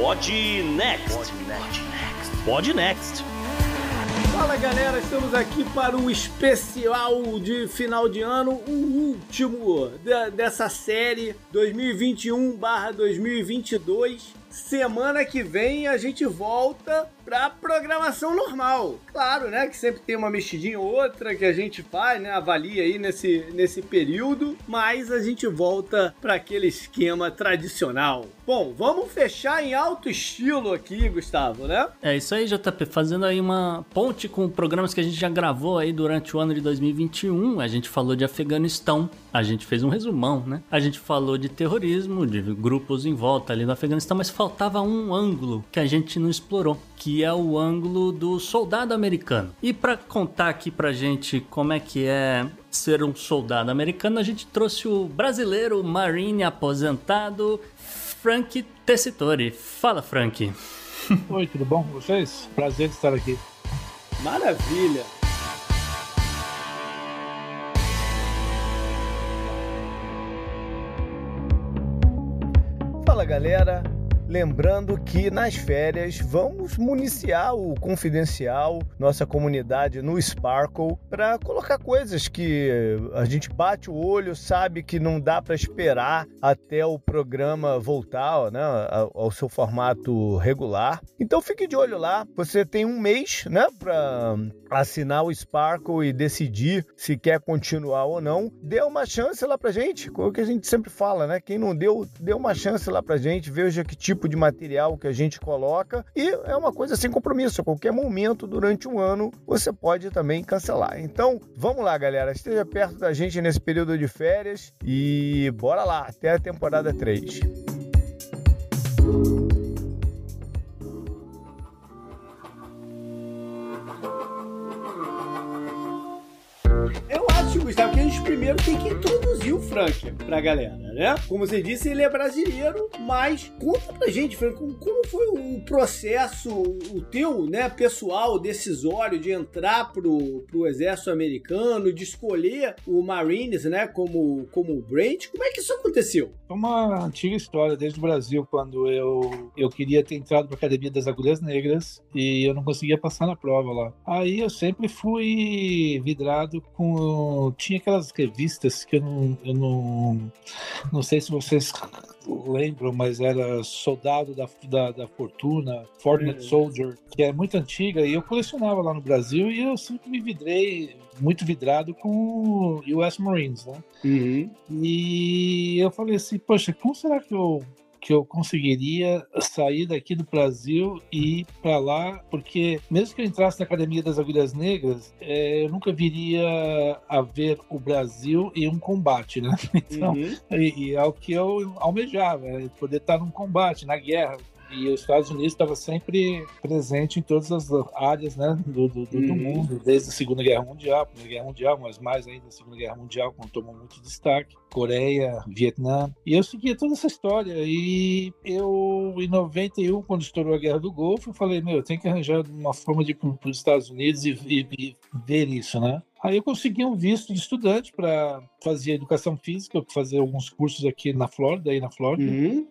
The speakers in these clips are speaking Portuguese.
Pod Next. Pod Next. Pod Next. Fala galera, estamos aqui para o especial de final de ano, o último dessa série 2021/2022. Semana que vem a gente volta pra programação normal. Claro, né? Que sempre tem uma mexidinha ou outra que a gente faz, né? Avalia aí nesse, nesse período, mas a gente volta para aquele esquema tradicional. Bom, vamos fechar em alto estilo aqui, Gustavo, né? É isso aí, JP. Fazendo aí uma ponte com programas que a gente já gravou aí durante o ano de 2021. A gente falou de Afeganistão, a gente fez um resumão, né? A gente falou de terrorismo, de grupos em volta ali do Afeganistão, mas faltava um ângulo que a gente não explorou, que é o ângulo do soldado americano. E para contar aqui pra gente como é que é ser um soldado americano, a gente trouxe o brasileiro marine aposentado Frank Tessitori. Fala, Frank. Oi, tudo bom com vocês? Prazer estar aqui. Maravilha. Fala, galera. Lembrando que nas férias vamos municiar o confidencial, nossa comunidade no Sparkle, para colocar coisas que a gente bate o olho, sabe que não dá para esperar até o programa voltar né, ao seu formato regular. Então fique de olho lá. Você tem um mês né, para assinar o Sparkle e decidir se quer continuar ou não. Dê uma chance lá pra gente, o que a gente sempre fala, né? Quem não deu, dê uma chance lá pra gente, veja que tipo de material que a gente coloca e é uma coisa sem compromisso. A qualquer momento durante um ano você pode também cancelar. Então, vamos lá, galera. Esteja perto da gente nesse período de férias e bora lá, até a temporada 3. Acho, Gustavo, que a gente primeiro tem que introduzir o Frank pra galera, né? Como você disse, ele é brasileiro, mas conta pra gente, Frank, como foi o processo, o teu, né, pessoal, decisório de entrar pro, pro exército americano, de escolher o Marines, né, como, como Brent? Como é que isso aconteceu? É uma antiga história desde o Brasil, quando eu, eu queria ter entrado pra Academia das Agulhas Negras e eu não conseguia passar na prova lá. Aí eu sempre fui vidrado com. Tinha aquelas revistas que eu não. Eu não, não sei se vocês lembram, mas era Soldado da, da, da Fortuna, Fortnite Soldier, que é muito antiga, e eu colecionava lá no Brasil e eu sempre me vidrei muito vidrado com US Marines, né? Uhum. E eu falei assim, poxa, como será que eu que eu conseguiria sair daqui do Brasil e ir para lá, porque mesmo que eu entrasse na Academia das Agulhas Negras, é, eu nunca viria a ver o Brasil em um combate, né? Então, Uhum. e, e é o que eu almejava, é poder estar num combate, na guerra. E os Estados Unidos estava sempre presente em todas as áreas né, do, do, do Uhum. mundo, desde a Segunda Guerra Mundial, Primeira Guerra Mundial, mas mais ainda a Segunda Guerra Mundial, quando tomou muito destaque, Coreia, Vietnã. E eu seguia toda essa história. E eu, em 91, quando estourou a Guerra do Golfo, eu falei, meu, eu tenho que arranjar uma forma de ir para os Estados Unidos e, e- e ver isso, né? Aí eu consegui um visto de estudante para fazer educação física, fazer alguns cursos aqui na Flórida, aí na Flórida. Uhum.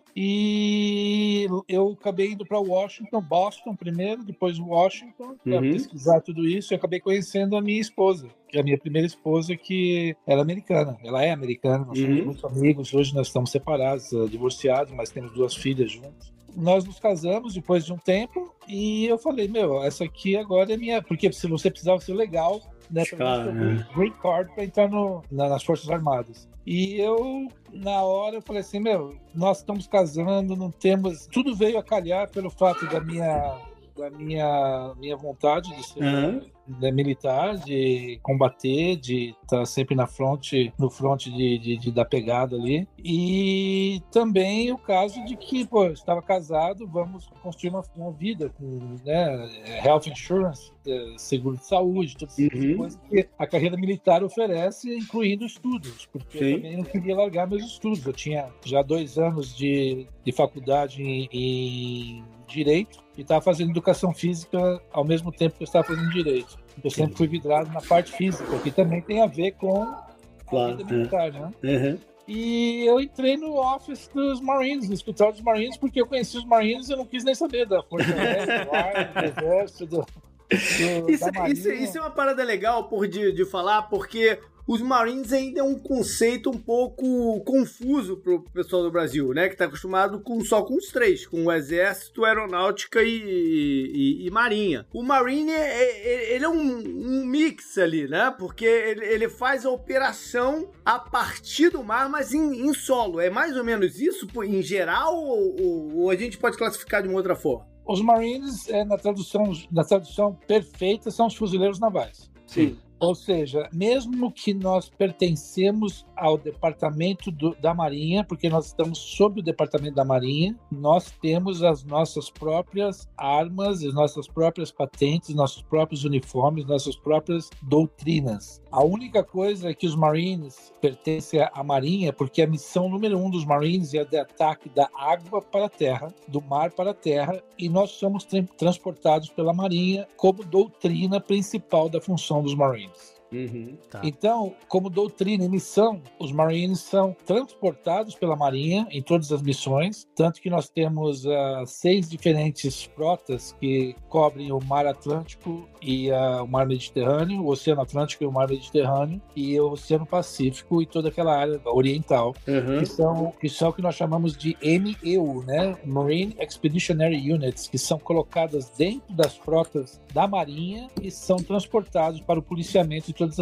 E eu acabei indo para Washington, Boston primeiro, depois Washington, para Uhum. pesquisar tudo isso. E acabei conhecendo a minha esposa, a minha primeira esposa, que era americana. Ela é americana, nós somos Uhum. muito amigos. Hoje nós estamos separados, eh, divorciados, mas temos duas filhas juntos. Nós nos casamos depois de um tempo e eu falei, meu, essa aqui agora é minha. Porque se você precisava ser legal, né? Claro, né? green card para entrar no, na- nas Forças Armadas. E eu, na hora, eu falei assim, meu, nós estamos casando, não temos. Tudo veio a calhar pelo fato da minha, da minha, minha vontade de ser Aham. Né, militar, de combater, de estar sempre na fronte, no fronte de, de, de dar pegada ali. E também o caso de que, pô, eu estava casado, vamos construir uma, uma vida com né, health insurance, eh, seguro de saúde, todas essas Uhum. coisas que a carreira militar oferece, incluindo estudos, porque Sim. eu também não queria largar meus estudos. Eu tinha já dois anos de, de faculdade em, em direito e estava fazendo educação física ao mesmo tempo que eu estava fazendo direito. Eu sempre fui vidrado na parte física, que também tem a ver com a Claro, vida é. militar, né? Uhum. E eu entrei no office dos Marines, no escritório dos Marines, porque eu conheci os Marines e eu não quis nem saber da Força Aérea, do ar, do exército, do, do, isso, isso, isso, é uma parada legal por, de, de falar, porque os Marines ainda é um conceito um pouco confuso pro pessoal do Brasil, né? Que tá acostumado com, só com os três, com o Exército, Aeronáutica e, e, e Marinha. O Marine, é, é, ele é um, um, mix ali, né? Porque ele, ele, faz a operação a partir do mar, mas em, em solo. É mais ou menos isso, em geral, ou, ou, ou a gente pode classificar de uma outra forma? Os Marines, é, na, tradução, na tradução perfeita, são os fuzileiros navais. Sim. Ou seja, mesmo que nós pertencemos ao departamento do, da Marinha, porque nós estamos sob o departamento da Marinha, nós temos as nossas próprias armas, as nossas próprias patentes, nossos próprios uniformes, nossas próprias doutrinas. A única coisa é que os Marines pertencem à Marinha, porque a missão número um dos Marines é de ataque da água para a terra, do mar para a terra, e nós somos transportados pela Marinha como doutrina principal da função dos Marines. Uhum, tá. Então, como doutrina e missão, os Marines são transportados pela Marinha em todas as missões, tanto que nós temos uh, seis diferentes frotas que cobrem o Mar Atlântico e uh, o Mar Mediterrâneo, o Oceano Atlântico e o Mar Mediterrâneo, e o Oceano Pacífico e toda aquela área oriental, uhum. que, são, que são o que nós chamamos de MEU, né? Marine Expeditionary Units, que são colocadas dentro das frotas da Marinha e são transportados para o policiamento todas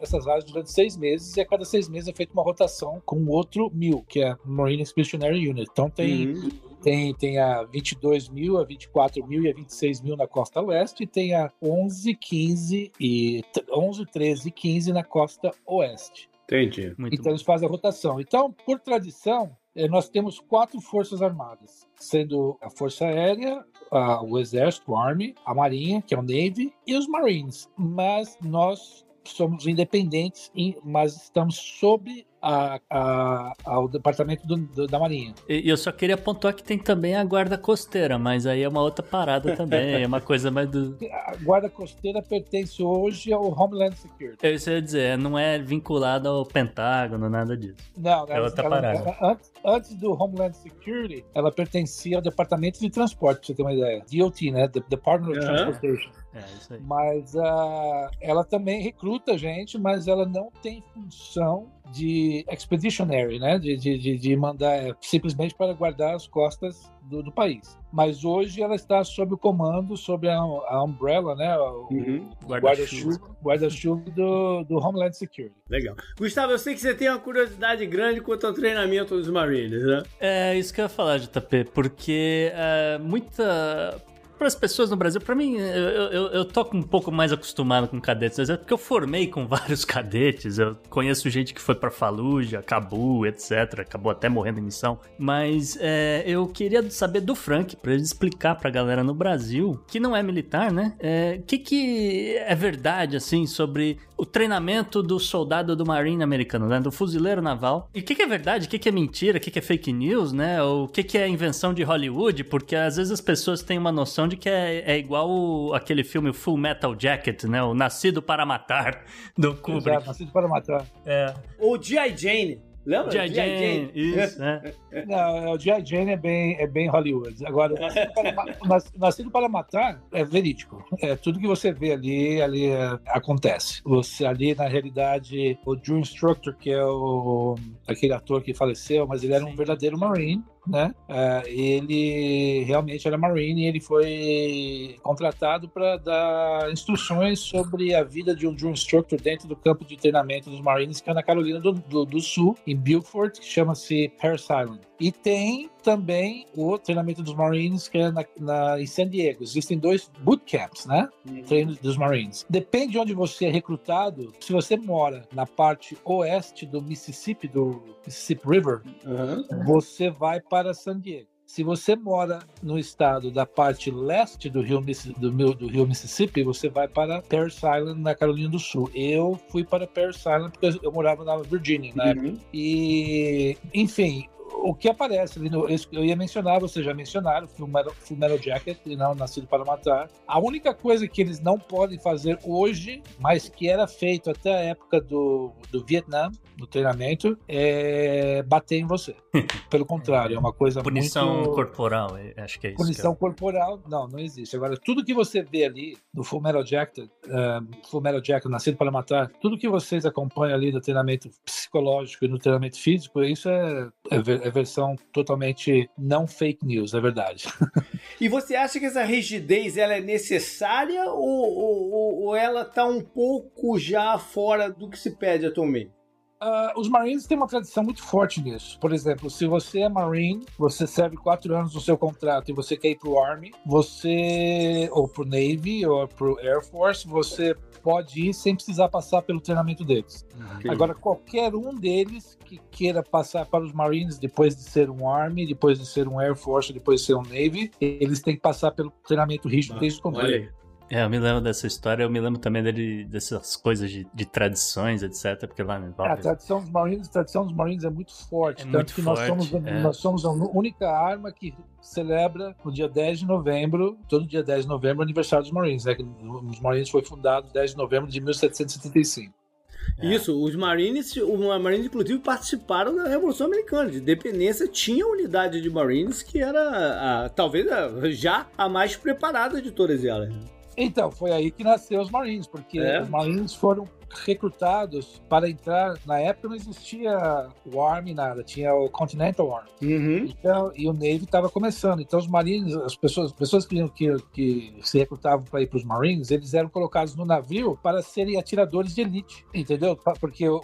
essas áreas durante seis meses, e a cada seis meses é feita uma rotação com outro mil, que é a Marine Expeditionary Unit. Então tem. Uhum tem, tem a 22 mil, a 24 mil e a 26 mil na costa leste, e tem a 11, 15 e 11, 13 e 15 na costa oeste. Entendi. Muito então bom. eles fazem a rotação. Então, por tradição, eh, nós temos quatro forças armadas, sendo a Força Aérea, a, o Exército, o Army, a Marinha, que é o Navy, e os Marines. Mas nós somos independentes, mas estamos sob a, a, ao departamento do, do, da Marinha. E eu só queria pontuar que tem também a guarda costeira, mas aí é uma outra parada também, é uma coisa mais do... A guarda costeira pertence hoje ao Homeland Security. Eu ia dizer, não é vinculado ao Pentágono, nada disso. Não, é outra ela, parada. Ela, antes, antes, do Homeland Security, ela pertencia ao Departamento de Transporte, pra você ter uma ideia. DOT, né? The Department of Transportation. É, isso aí. Mas uh, ela também recruta gente, mas ela não tem função de expeditionary, né? De, de, de mandar é, simplesmente para guardar as costas do, do, país. Mas hoje ela está sob o comando, sob a, a umbrella, né? O uhum. guarda-chuva guarda do, do Homeland Security. Legal. Gustavo, eu sei que você tem uma curiosidade grande quanto ao treinamento dos Marines, né? É isso que eu ia falar, JP, porque é, muita para as pessoas no Brasil, para mim, eu, eu, eu tô um pouco mais acostumado com cadetes, porque eu formei com vários cadetes, eu conheço gente que foi para Fallujah, Cabu, etc, acabou até morrendo em missão, mas é, eu queria saber do Frank, para ele explicar pra galera no Brasil, que não é militar, né, o é, que que é verdade, assim, sobre o treinamento do soldado do Marine americano, né, do fuzileiro naval, e o que que é verdade, o que que é mentira, o que que é fake news, né, o que que é invenção de Hollywood, porque às vezes as pessoas têm uma noção de que é, é igual o, aquele filme Full Metal Jacket, né? O Nascido para Matar, do Kubrick. Exato, Nascido para Matar. É. Ou G.I. Jane. Lembra? G.I. Jane, Jane, isso, é. Não, o G.I. Jane é bem, é bem Hollywood. Agora, Nascido para, Nascido para, Matar é verídico. É, tudo que você vê ali, ali é, acontece. Você ali, na realidade, o Drew Instructor, que é o, aquele ator que faleceu, mas ele era Sim. um verdadeiro Marine né? Uh, ele realmente era Marine e ele foi contratado para dar instruções sobre a vida de um Drill Instructor dentro do campo de treinamento dos Marines, que é na Carolina do, do, do Sul, em Beaufort, que chama-se Paris Island. E tem também o treinamento dos Marines, que é na, na, em San Diego. Existem dois bootcamps, né? Uhum. Treinos dos Marines. Depende de onde você é recrutado. Se você mora na parte oeste do Mississippi, do Mississippi River, uhum. você vai para San Diego. Se você mora no estado da parte leste do rio, do, do rio Mississippi, você vai para Paris Island, na Carolina do Sul. Eu fui para Paris Island porque eu morava na Virgínia, né? Uhum. E, enfim, o que aparece ali, no, eu ia mencionar, vocês já mencionaram, Full Metal, Full Metal Jacket, não Nascido para Matar. A única coisa que eles não podem fazer hoje, mas que era feito até a época do, do Vietnã, no treinamento, é bater em você. Pelo contrário, é uma coisa Punição muito... corporal, é, acho que é isso. Punição que é. corporal, não, não existe. Agora, tudo que você vê ali no Full Metal Jacket, uh, Full Metal Jacket, Nascido para Matar, tudo que vocês acompanham ali no treinamento psicológico e no treinamento físico, isso é, é, é versão totalmente não fake news, é verdade. e você acha que essa rigidez ela é necessária ou, ou, ou ela está um pouco já fora do que se pede atualmente? Uh, os Marines têm uma tradição muito forte nisso. Por exemplo, se você é Marine, você serve quatro anos no seu contrato e você quer ir pro Army, você, ou pro Navy, ou pro Air Force, você pode ir sem precisar passar pelo treinamento deles. Okay. Agora, qualquer um deles que queira passar para os Marines depois de ser um Army, depois de ser um Air Force, depois de ser um Navy, eles têm que passar pelo treinamento rígido desde o começo. É, eu me lembro dessa história, eu me lembro também dele, dessas coisas de, de tradições, etc. Porque lá no é, A tradição dos Marines, a tradição dos Marines é muito forte. É tanto muito que forte, nós, somos, é. nós somos a única arma que celebra no dia 10 de novembro, todo dia 10 de novembro, o aniversário dos Marines. Né? Os Marines foi fundado 10 de novembro de 1775. É. Isso, os Marines, os Marines inclusive participaram da Revolução Americana. De independência tinha unidade de Marines que era a, talvez a, já a mais preparada de todas elas. Então, foi aí que nasceu os Marines, porque é. os Marines foram recrutados para entrar. Na época não existia o Army, nada, tinha o Continental Army. Uhum. Então, e o Navy estava começando. Então, os Marines, as pessoas, pessoas que, que, que se recrutavam para ir para os Marines, eles eram colocados no navio para serem atiradores de elite, entendeu? Porque, uh,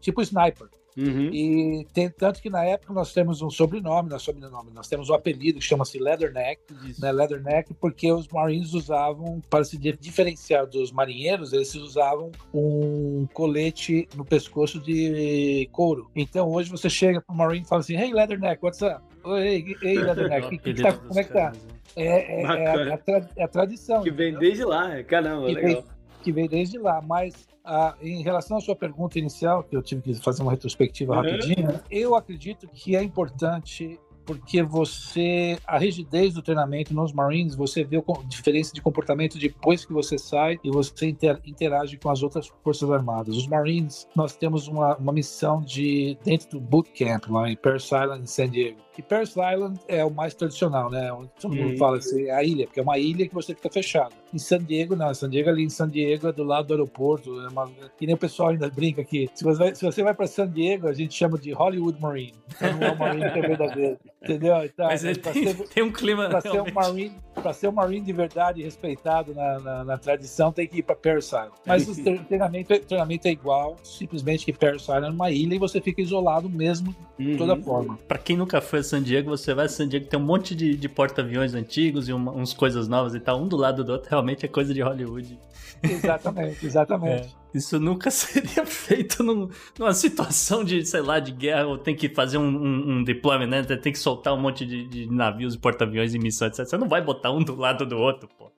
tipo sniper. Uhum. E tem, tanto que na época nós temos um sobrenome, não é sobrenome, nós temos um apelido que chama-se Leatherneck, né? Leatherneck, porque os Marines usavam, para se diferenciar dos marinheiros, eles usavam um colete no pescoço de couro. Então hoje você chega para o Marine e fala assim: Hey Leatherneck, what's up? Oi, hey, Leatherneck, que que tá, como é que tá? É, é, é, a, é, a, tradição. Que vem desde lá, caramba, que legal. Vem, que vem desde lá, mas ah, em relação à sua pergunta inicial, que eu tive que fazer uma retrospectiva uhum. rapidinho, eu acredito que é importante porque você a rigidez do treinamento nos Marines, você vê a diferença de comportamento depois que você sai e você inter, interage com as outras forças armadas. Os Marines, nós temos uma, uma missão de dentro do bootcamp lá em Parris Island, em San Diego e Paris Island é o mais tradicional, né? Todo mundo fala assim, é a ilha, porque é uma ilha que você fica fechado. Em San Diego, não. San Diego ali em San Diego é do lado do aeroporto. É uma... E nem o pessoal ainda brinca aqui. Se você vai, se você vai para San Diego, a gente chama de Hollywood Marine. Então não é o Marine que é verdadeiro. Entendeu? Então, Mas ele tem, ser, tem, um clima. Para ser um Marine, para ser um Marine de verdade respeitado na, na, na, tradição, tem que ir para Paris Island. Mas o treinamento, treinamento é igual, simplesmente que Paris Island é uma ilha e você fica isolado mesmo de toda uhum. forma. Para quem nunca foi a San Diego, você vai a San Diego, tem um monte de, de porta-aviões antigos e uma, uns coisas novas e tal, um do lado do outro, realmente é coisa de Hollywood. Exatamente, exatamente. Isso nunca seria feito num, numa situação de, sei lá, de guerra, ou tem que fazer um, um, um deployment, né? Tem que soltar um monte de, de navios e porta-aviões em missão, etc. Você não vai botar um do lado do outro, pô.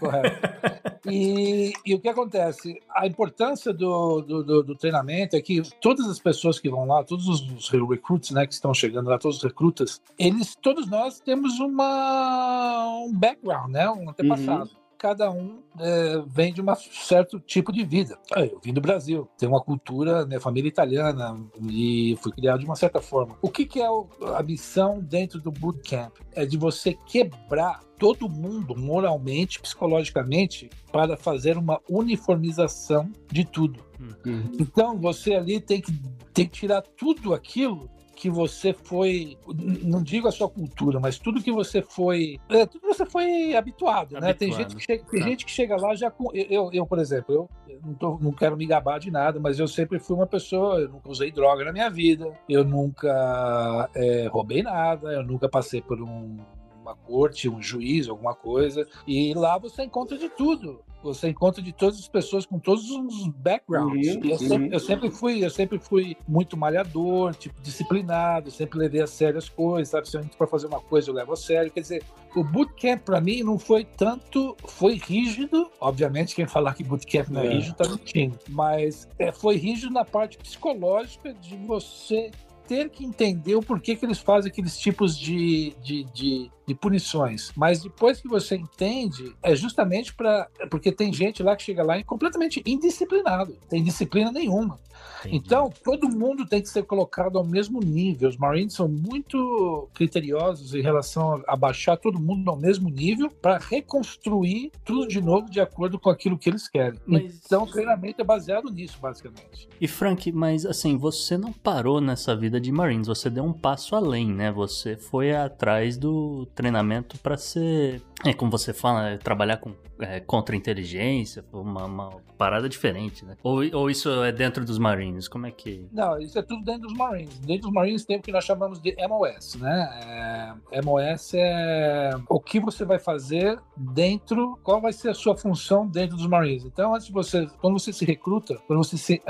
Correto. E, e, o que acontece? A importância do, do, do, do, treinamento é que todas as pessoas que vão lá, todos os recruits né, que estão chegando lá, todos os recrutas, eles, todos nós temos uma, um background, né, um antepassado. Uhum cada um é, vem de um certo tipo de vida. Ah, eu vim do Brasil, tenho uma cultura, minha família italiana e fui criado de uma certa forma. O que, que é a missão dentro do bootcamp? É de você quebrar todo mundo moralmente, psicologicamente, para fazer uma uniformização de tudo. Uhum. Então você ali tem que, tem que tirar tudo aquilo que você foi, não digo a sua cultura, mas tudo que você foi, é, tudo que você foi habituado, habituado. né? Tem gente que chega, tem tá. gente que chega lá já com, eu, eu por exemplo, eu não, tô, não quero me gabar de nada, mas eu sempre fui uma pessoa, eu nunca usei droga na minha vida, eu nunca é, roubei nada, eu nunca passei por um uma corte, um juiz, alguma coisa, e lá você encontra de tudo. Você encontra de todas as pessoas com todos os backgrounds. Uhum, eu, sempre, eu, sempre, fui, eu sempre fui muito malhador, tipo disciplinado, sempre levei a sério as coisas, sabe? Se eu para fazer uma coisa, eu levo a sério. Quer dizer, o bootcamp para mim não foi tanto, foi rígido. Obviamente, quem falar que bootcamp não é, é. rígido tá mentindo. Mas é, foi rígido na parte psicológica de você ter que entender o porquê que eles fazem aqueles tipos de, de, de, de punições. Mas depois que você entende, é justamente para. Porque tem gente lá que chega lá completamente indisciplinado, tem disciplina nenhuma. Entendi. Então, todo mundo tem que ser colocado ao mesmo nível. Os Marines são muito criteriosos em relação a baixar todo mundo ao mesmo nível para reconstruir tudo de novo de acordo com aquilo que eles querem. Mas... Então, o treinamento é baseado nisso, basicamente. E Frank, mas assim, você não parou nessa vida de Marines, você deu um passo além, né? Você foi atrás do treinamento para ser, é como você fala, é, trabalhar com é, contra-inteligência, uma, uma, parada diferente, né? Ou, ou isso é dentro dos Marines? Como é que. Não, isso é tudo dentro dos Marines. Dentro dos Marines tem o que nós chamamos de MOS, né? É, MOS é o que você vai fazer dentro, qual vai ser a sua função dentro dos Marines. Então, antes de você, quando você se recruta, quando você se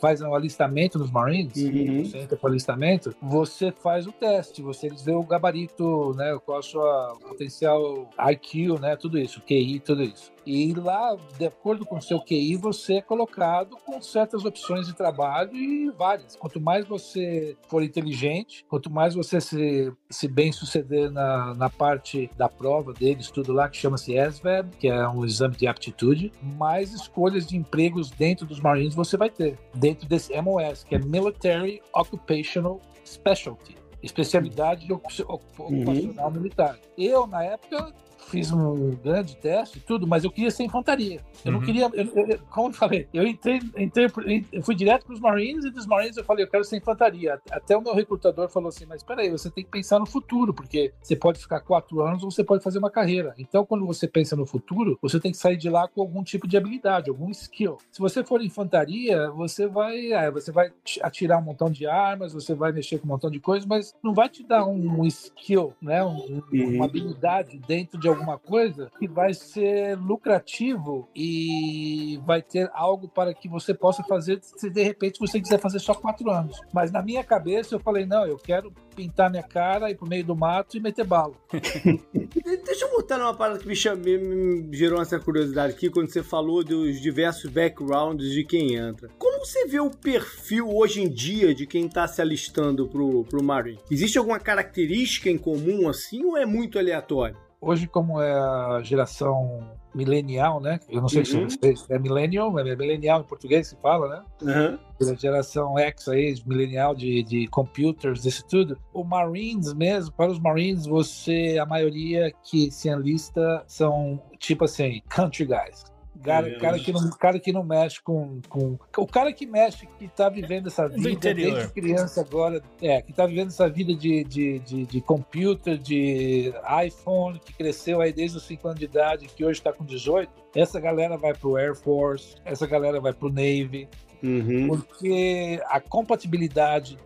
faz um alistamento nos Marines, uhum. você entra para o alistamento, você faz o teste, você vê o gabarito, né? Qual a sua potencial IQ, né? Tudo isso, QI tudo isso. E lá, de acordo com o seu QI, você é colocado com certas opções de trabalho e várias. Quanto mais você for inteligente, quanto mais você se, se bem suceder na, na parte da prova deles, tudo lá que chama-se SVAB, que é um exame de aptitude, mais escolhas de empregos dentro dos Marines você vai ter. Dentro desse MOS, que é Military Occupational Specialty especialidade uhum. ocupacional uhum. militar. Eu, na época, fiz um grande teste tudo, mas eu queria ser infantaria. Eu uhum. não queria, eu, eu, como eu falei, eu entrei, entrei eu fui direto para os Marines e dos Marines eu falei, eu quero ser infantaria. Até o meu recrutador falou assim, mas espera aí, você tem que pensar no futuro, porque você pode ficar quatro anos ou você pode fazer uma carreira. Então, quando você pensa no futuro, você tem que sair de lá com algum tipo de habilidade, algum skill. Se você for infantaria, você vai, é, você vai atirar um montão de armas, você vai mexer com um montão de coisas, mas não vai te dar um skill, né, um, uhum. uma habilidade dentro de alguma coisa que vai ser lucrativo e vai ter algo para que você possa fazer se de repente você quiser fazer só quatro anos. Mas na minha cabeça eu falei, não, eu quero pintar minha cara, ir pro meio do mato e meter bala. Deixa eu botar numa parada que me, chamei, me gerou essa curiosidade aqui quando você falou dos diversos backgrounds de quem entra. Como você vê o perfil hoje em dia de quem tá se alistando pro, pro Marine? Existe alguma característica em comum assim ou é muito aleatório? Hoje, como é a geração milenial, né? Eu não sei uhum. se é millennial, é milenial em português se fala, né? Uhum. A geração X aí, milenial de, de computers, isso tudo. O Marines mesmo, para os Marines, você, a maioria que se enlista são tipo assim, country guys Cara, cara, que não, cara que não mexe com, com. O cara que mexe, que tá vivendo essa vida desde criança agora, é, que tá vivendo essa vida de, de, de, de computer, de iPhone, que cresceu aí desde os 5 anos de idade, que hoje tá com 18, essa galera vai pro Air Force, essa galera vai pro Navy, uhum. porque a compatibilidade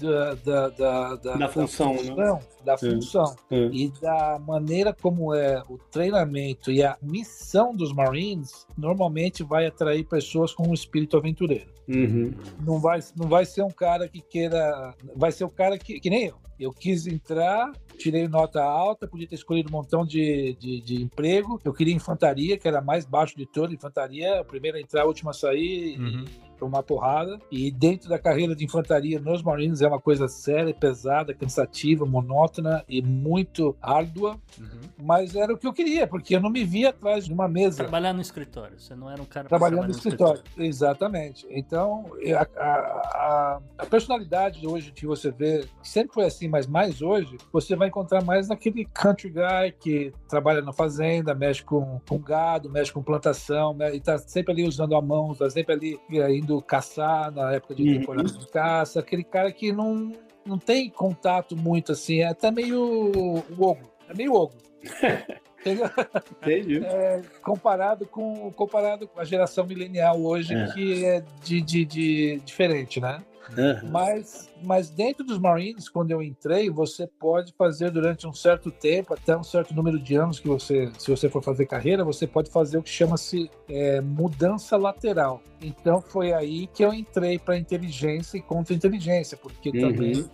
da, da, da, da, da função, da função, né? da função e da maneira como é o treinamento e a missão dos Marines, normalmente vai atrair pessoas com um espírito aventureiro. Uhum. Não, vai, não vai ser um cara que queira. Vai ser o um cara que, que nem eu. Eu quis entrar, tirei nota alta, podia ter escolhido um montão de, de, de, emprego. Eu queria infantaria, que era mais baixo de todo. Infantaria, a primeira a entrar, a última a sair. Uhum. E uma porrada. E dentro da carreira de infantaria nos Marines é uma coisa séria, pesada, cansativa, monótona e muito árdua. Uhum. Mas era o que eu queria, porque eu não me via atrás de uma mesa. Trabalhar no escritório. Você não era um cara trabalhando no, no escritório. escritório. Exatamente. Então, a, a, a, a personalidade hoje que você vê, sempre foi assim, mas mais hoje, você vai encontrar mais naquele country guy que trabalha na fazenda, mexe com, com gado, mexe com plantação, e tá sempre ali usando a mão, tá sempre ali indo caçar na época de uhum. temporada de caça, aquele cara que não, não tem contato muito assim, é até meio ogro, é meio ogro. Entendi. É, comparado, com, comparado com a geração milenial hoje, é. que é de, de, de diferente, né? Uhum. Mas, mas dentro dos Marines, quando eu entrei, você pode fazer durante um certo tempo, até um certo número de anos que você, se você for fazer carreira, você pode fazer o que chama-se é, mudança lateral. Então foi aí que eu entrei para inteligência e contra-inteligência, porque uhum. também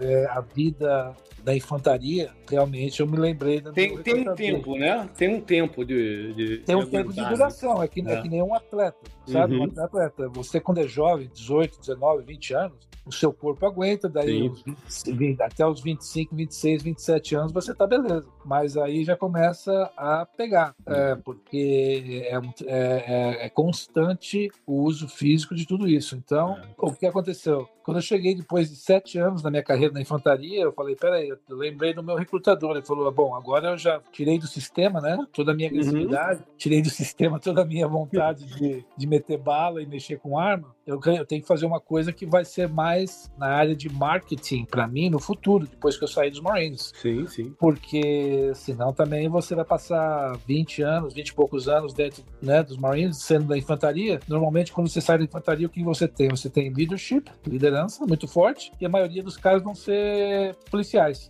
é, a vida da infantaria, realmente eu me lembrei da Tem, tem um tempo, né? Tem um tempo de. de tem um de tempo de duração, é que, é. é. que nem um atleta. Sabe? Uhum. Um atleta, você quando é jovem, 18, 19, 20 anos, o seu corpo aguenta, daí os 20, 20, até os 25, 26, 27 anos você tá beleza. Mas aí já começa a pegar, é, porque é, um- é- é- é constante o uso físico de tudo isso. Então, o que aconteceu? Quando eu cheguei depois de sete anos na minha carreira na infantaria, eu falei, peraí, eu lembrei do meu recrutador. Ele falou, bom, agora eu já tirei do sistema, né, toda a minha agressividade, tirei do sistema toda a minha vontade de, de meter bala e mexer com arma. Eu, ganho- eu tenho que fazer uma coisa que vai ser mais na área de marketing para mim no futuro, depois que eu sair dos Marines. Sim, sim. Porque senão também você vai passar 20 anos, 20 e poucos anos dentro né, dos Marines, sendo da infantaria. Normalmente, quando você sai da infantaria, o que você tem? Você tem leadership, liderança muito forte, e a maioria dos caras vão ser policiais,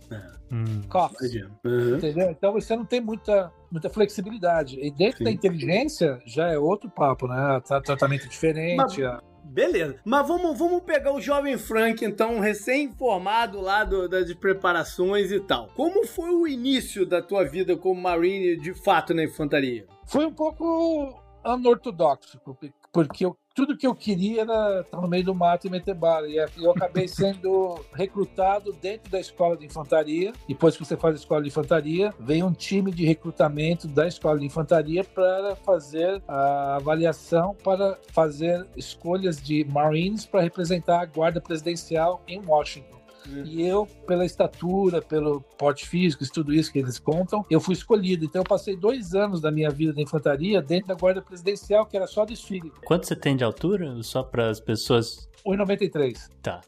Hum. cops. Uhum. Entendeu? Então você não tem muita, muita flexibilidade. E dentro Sim. da inteligência já é outro papo, né? Tra- Tratamento diferente. Mas- a- Beleza. Mas vamos, vamos pegar o jovem Frank, então, recém-formado lá do, das preparações e tal. Como foi o início da tua vida como Marine, de fato, na infantaria? Foi um pouco anortodoxo, porque- porque eu- tudo que eu queria era estar no meio do mato e meter bala. E eu acabei sendo recrutado dentro da escola de infantaria. Depois que você faz a escola de infantaria, vem um time de recrutamento da escola de infantaria para fazer a avaliação, para fazer escolhas de Marines para representar a guarda presidencial em Washington. E eu, pela estatura, pelo porte físico, tudo isso que eles contam, eu fui escolhido. Então eu passei dois anos da minha vida de infantaria dentro da guarda presidencial, que era só desfile. Quanto você tem de altura? Só para as pessoas. 1,93. Tá.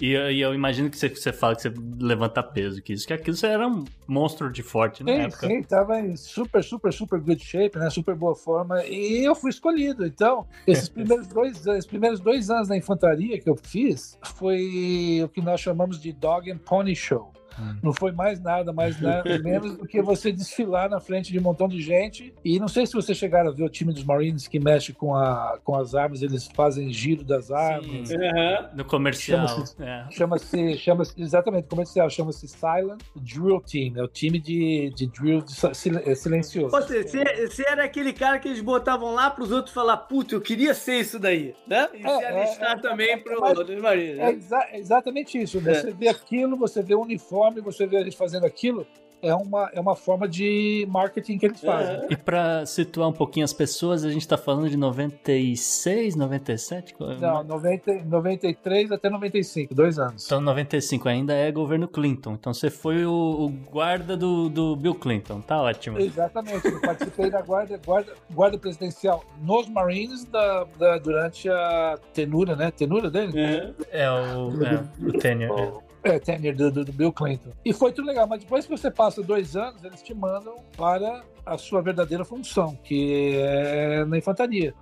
e, eu- e eu imagino que você, você fala que você levanta peso, que isso, que aquilo você era um monstro de forte na Sim, época. sim, tava em super, super, super good shape, né? Super boa forma. E eu fui escolhido. Então, esses primeiros dois, esses primeiros dois anos na infantaria que eu fiz foi o que nós chamamos de Dog and Pony Show. Hum. Não foi mais nada, mais nada, menos do que você desfilar na frente de um montão de gente. E não sei se vocês chegaram a ver o time dos Marines que mexe com, a, com as armas, eles fazem giro das armas. Sim. Aham. No comercial. Chama-se- é. Chama-se, chama exatamente, comercial, chama-se Silent Drill Team, é o time de, de drill de é silencioso. Você, você era aquele cara que eles botavam lá pros outros falar, puta, eu queria ser isso daí, né? E É, se é, alistar é, também é, mas- dos Marines, É, né? exa- é exatamente isso. Você vê aquilo, você vê o uniforme, você vê eles fazendo aquilo. É uma, é uma forma de marketing que eles fazem. E pra situar um pouquinho as pessoas, a gente tá falando de 96, 97? Não, 90, 93 até 95, dois anos. Então 95 ainda é governo Clinton. Então você foi o, o guarda do, do Bill Clinton. Tá ótimo. Exatamente, eu participei da guarda, guarda, guarda presidencial nos Marines da, da- durante a tenura, né? Tenura dele? Aham. É o, é, o tenure. É, tenure do, do- do Bill Clinton. E foi tudo legal, mas depois que você passa dois anos, eles te mandam para a sua verdadeira função, que é na infantaria.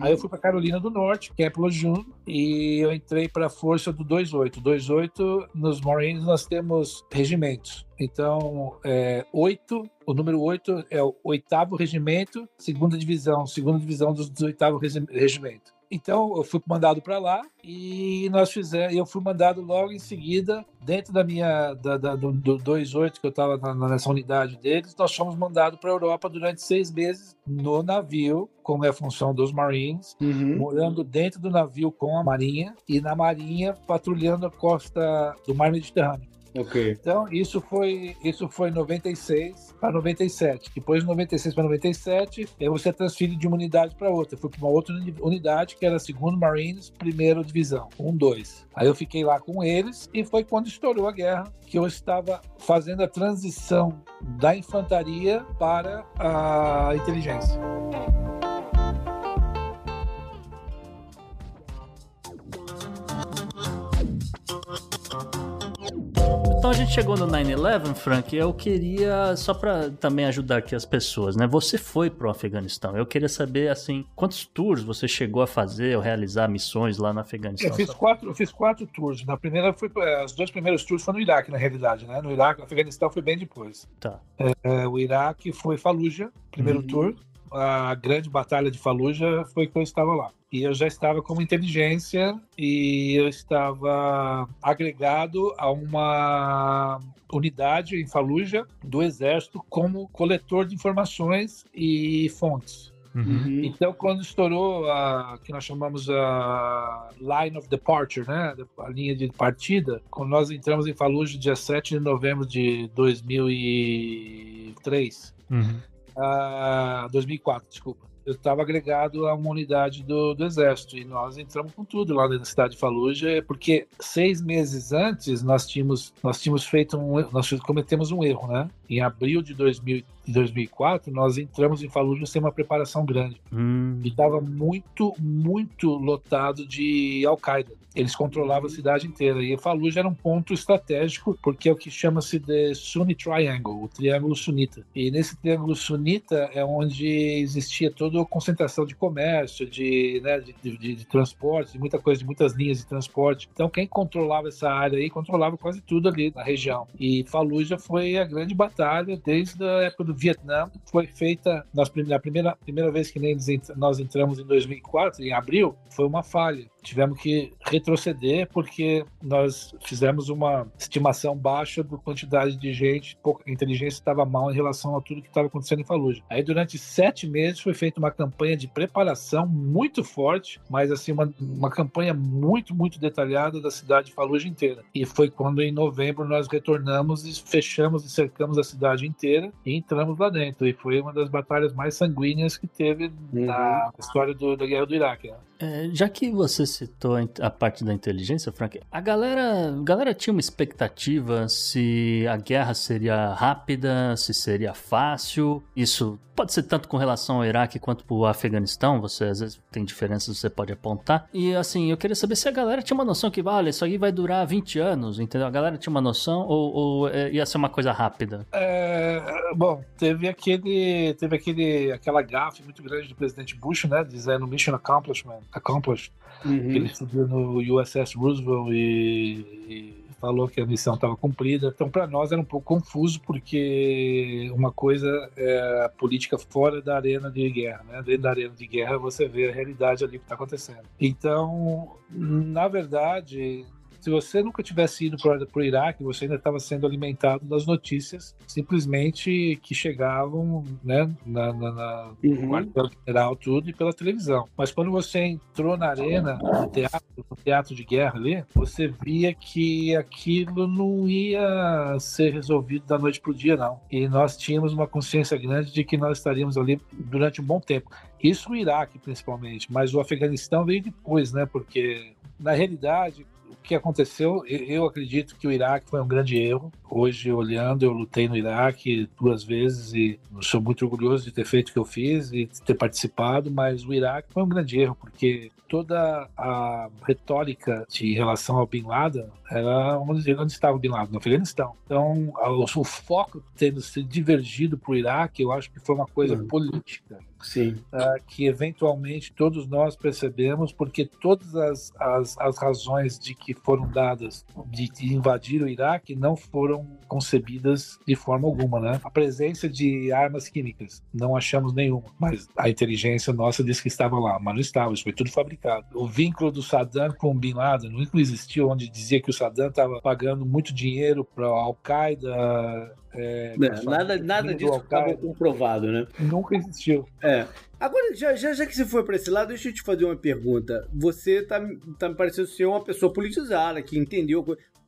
Aí eu fui para Carolina do Norte, Camp Lejeune, e eu entrei para a força do 28. 28, nos Marines nós temos regimentos. Então, é, 8, o número 8 é o oitavo regimento, segunda divisão, segunda divisão dos, do oitavo regi- regimento. Então, eu fui mandado para lá e nós fizemos, eu fui mandado logo em seguida, dentro da minha, da, da- do, do 28 que eu estava nessa unidade deles, nós fomos mandados para a Europa durante seis meses no navio, como é a função dos Marines, Uhum. morando dentro do navio com a Marinha e na Marinha patrulhando a costa do Mar Mediterrâneo. Ok. Então, isso foi isso foi 96 para 97. Depois de 96 para 97, aí você transfere de uma unidade para outra. Eu fui para uma outra uni- unidade, que era a 2 Marines, primeira divisão, 1, 2. Aí eu fiquei lá com eles e foi quando estourou a guerra que eu estava fazendo a transição da infantaria para a inteligência. Então a gente chegou no 9-11, Frank. Eu queria, só pra também ajudar aqui as pessoas, né? Você foi pro Afeganistão. Eu queria saber, assim, quantos tours você chegou a fazer ou realizar missões lá no Afeganistão? Eu fiz quatro, eu fiz quatro tours. Na primeira foi as dois primeiros tours foram no Iraque, na realidade, né? No Iraque, no Afeganistão foi bem depois. Tá. É, o Iraque foi Fallujah, primeiro Uhum. tour. A grande batalha de Fallujah foi que eu estava lá. E eu já estava como inteligência e eu estava agregado a uma unidade em Fallujah do exército como coletor de informações e fontes. Uhum. Então, quando estourou a que nós chamamos a line of departure, né, a linha de partida, quando nós entramos em Fallujah dia 7 de novembro de 2003, Uhum. Ah, 2004, desculpa. Eu estava agregado a uma unidade do, do exército e nós entramos com tudo lá na cidade de Fallujah, porque seis meses antes nós tínhamos nós tínhamos feito um nós cometemos um erro, né? Em abril de 2000, de 2004 nós entramos em Fallujah sem uma preparação grande Hum. e estava muito, muito lotado de Al-Qaeda. Eles controlavam a cidade inteira. E Fallujah era um ponto estratégico, porque é o que chama-se de Sunni Triangle, o triângulo sunita. E nesse triângulo sunita é onde existia toda a concentração de comércio, de, né, de, de, de- de transporte, de muita coisa, de muitas linhas de transporte. Então, quem controlava essa área aí, controlava quase tudo ali na região. E Fallujah foi a grande batalha desde a época do Vietnã. Foi feita, nós, na primeira, primeira vez que nós entramos em 2004, em abril, foi uma falha. Tivemos que retroceder porque nós fizemos uma estimação baixa da quantidade de gente, pouca inteligência estava mal em relação a tudo que estava acontecendo em Fallujah. Aí durante sete meses foi feita uma campanha de preparação muito forte, mas assim uma, uma campanha muito muito detalhada da cidade de Fallujah inteira. E foi quando em novembro nós retornamos e fechamos e cercamos a cidade inteira e entramos lá dentro. E foi uma das batalhas mais sanguíneas que teve na história do- da guerra do Iraque. né? É, já que você citou a parte da inteligência, Frank, a galera, a galera tinha uma expectativa se a guerra seria rápida, se seria fácil. Isso pode ser tanto com relação ao Iraque quanto pro Afeganistão. Você às vezes tem diferenças, você pode apontar. E assim, eu queria saber se a galera tinha uma noção que, olha, isso aí vai durar 20 anos, entendeu? A galera tinha uma noção ou, ou, é, ia ser uma coisa rápida? É, bom, teve aquele, teve aquele, aquela gafe muito grande do presidente Bush, né, dizendo Mission Accomplishment, accomplished, que ele subiu no USS Roosevelt e, e falou que a missão estava cumprida. Então, para nós era um pouco confuso porque uma coisa é a política fora da arena de guerra, né? Dentro da arena de guerra você vê a realidade ali que está acontecendo. Então, na verdade, se você nunca tivesse ido para o Iraque, você ainda estava sendo alimentado das notícias simplesmente que chegavam né, na, na, na Uhum. quartel-general, tudo, e pela televisão. Mas quando você entrou na arena, no teatro, no teatro de guerra ali, você via que aquilo não ia ser resolvido da noite para o dia, não. E nós tínhamos uma consciência grande de que nós estaríamos ali durante um bom tempo. Isso o Iraque, principalmente, mas o Afeganistão veio depois, né? Porque, na realidade, o que aconteceu, eu- acredito que o Iraque foi um grande erro. Hoje, olhando, eu lutei no Iraque duas vezes e sou muito orgulhoso de ter feito o que eu fiz e de ter participado, mas o Iraque foi um grande erro, porque toda a retórica de relação ao Bin Laden era onde, onde estava o Bin Laden, no Afeganistão. Então, o, o foco tendo se divergido para o Iraque, eu acho que foi uma coisa Uhum. política Sim. ah, que eventualmente todos nós percebemos, porque todas as, as, as razões de que foram dadas de, de invadir o Iraque não foram concebidas de forma alguma, né? A presença de armas químicas, não achamos nenhuma, mas a inteligência nossa disse que estava lá, mas não estava, isso foi tudo fabricado. O vínculo do Saddam com o Bin Laden nunca existiu, onde dizia que o Saddam estava pagando muito dinheiro para a Al-Qaeda. É, É, pra nada, família nada do disso estava Al-Qaeda. comprovado, né? Nunca existiu. É. Agora, já, já, já que você foi para esse lado, deixa eu te fazer uma pergunta. Você tá, tá me parecendo ser uma pessoa politizada, que entendeu.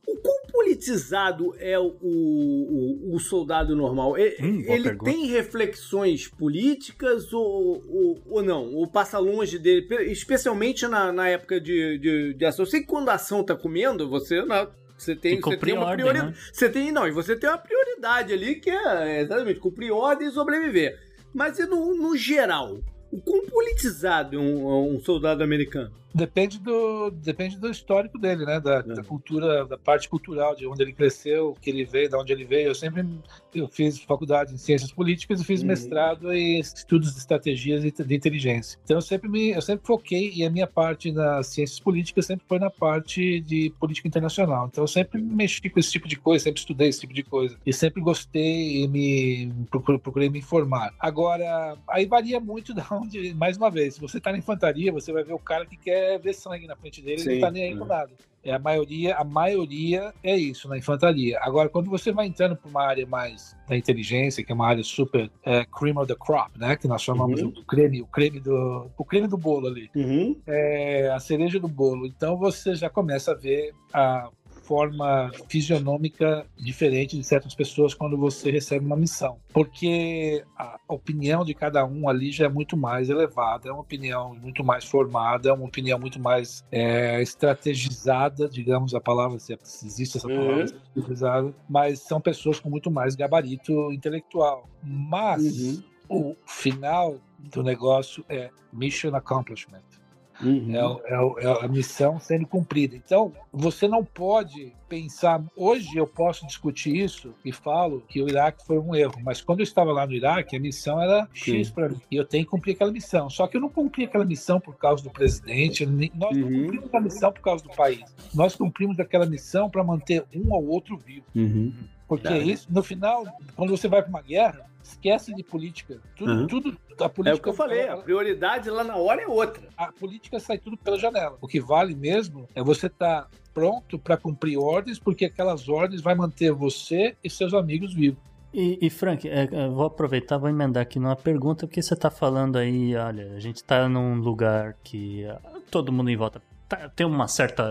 O quão politizado é o, o, o soldado normal? Hum, ele pergunta. tem reflexões políticas ou, ou, ou não? Ou passa longe dele? Pe- Especialmente na, na época de, de, de ação. Eu sei que quando a ação tá comendo, você. Não, você tem, você tem uma prioridade. né? Você tem, não, e você tem uma prioridade ali que é exatamente cumprir ordem e sobreviver. Mas e no, no geral? O quão politizado é um, é um soldado americano? Depende do, depende do histórico dele, né? Da, É. da cultura, da parte cultural, de onde ele cresceu, que ele veio, de onde ele veio. Eu sempre eu fiz faculdade em ciências políticas e fiz Uhum. mestrado em estudos de estratégias e de inteligência. Então eu sempre me, eu sempre foquei e a minha parte nas ciências políticas sempre foi na parte de política internacional. Então eu sempre mexi com esse tipo de coisa, sempre estudei esse tipo de coisa e sempre gostei e me procurei, procurei me informar. Agora aí varia muito da onde, mais uma vez, se você está na infantaria, você vai ver o cara que quer quer ver sangue na frente dele, Sim. ele não tá nem aí com nada. É a maioria, a maioria é isso na infantaria. Agora, quando você vai entrando para uma área mais da inteligência, que é uma área super é, cream of the crop, né? Que nós chamamos uhum. o creme, o creme do, o creme do bolo ali, uhum. é a cereja do bolo. Então você já começa a ver a forma fisionômica diferente de certas pessoas quando você recebe uma missão. Porque a opinião de cada um ali já é muito mais elevada, é uma opinião muito mais formada, é uma opinião muito mais é, estrategizada, digamos a palavra, se existe essa palavra, uhum. estrategizada, mas são pessoas com muito mais gabarito intelectual. Mas uhum. o final do negócio é mission accomplishment. Uhum. É, é, é, a missão sendo cumprida. Então, você não pode pensar. Hoje eu posso discutir isso e falo que o Iraque foi um erro, mas quando eu estava lá no Iraque, a missão era X para mim. E eu tenho que cumprir aquela missão. Só que eu não cumpri aquela missão por causa do presidente, nós uhum. não cumprimos a missão por causa do país. Nós cumprimos aquela missão para manter um ou outro vivo. Uhum. Porque isso, no final, quando você vai para uma guerra, esquece de política. Tudo, uhum. tudo a política. É o que eu falei, a prioridade lá na hora é outra. A política sai tudo pela janela. O que vale mesmo é você estar tá pronto para cumprir ordens, porque aquelas ordens vai manter você e seus amigos vivos. E, e Frank, é, vou aproveitar, vou emendar aqui numa pergunta, porque você está falando aí, olha, a gente está num lugar que ah, todo mundo em volta tá, tem uma certa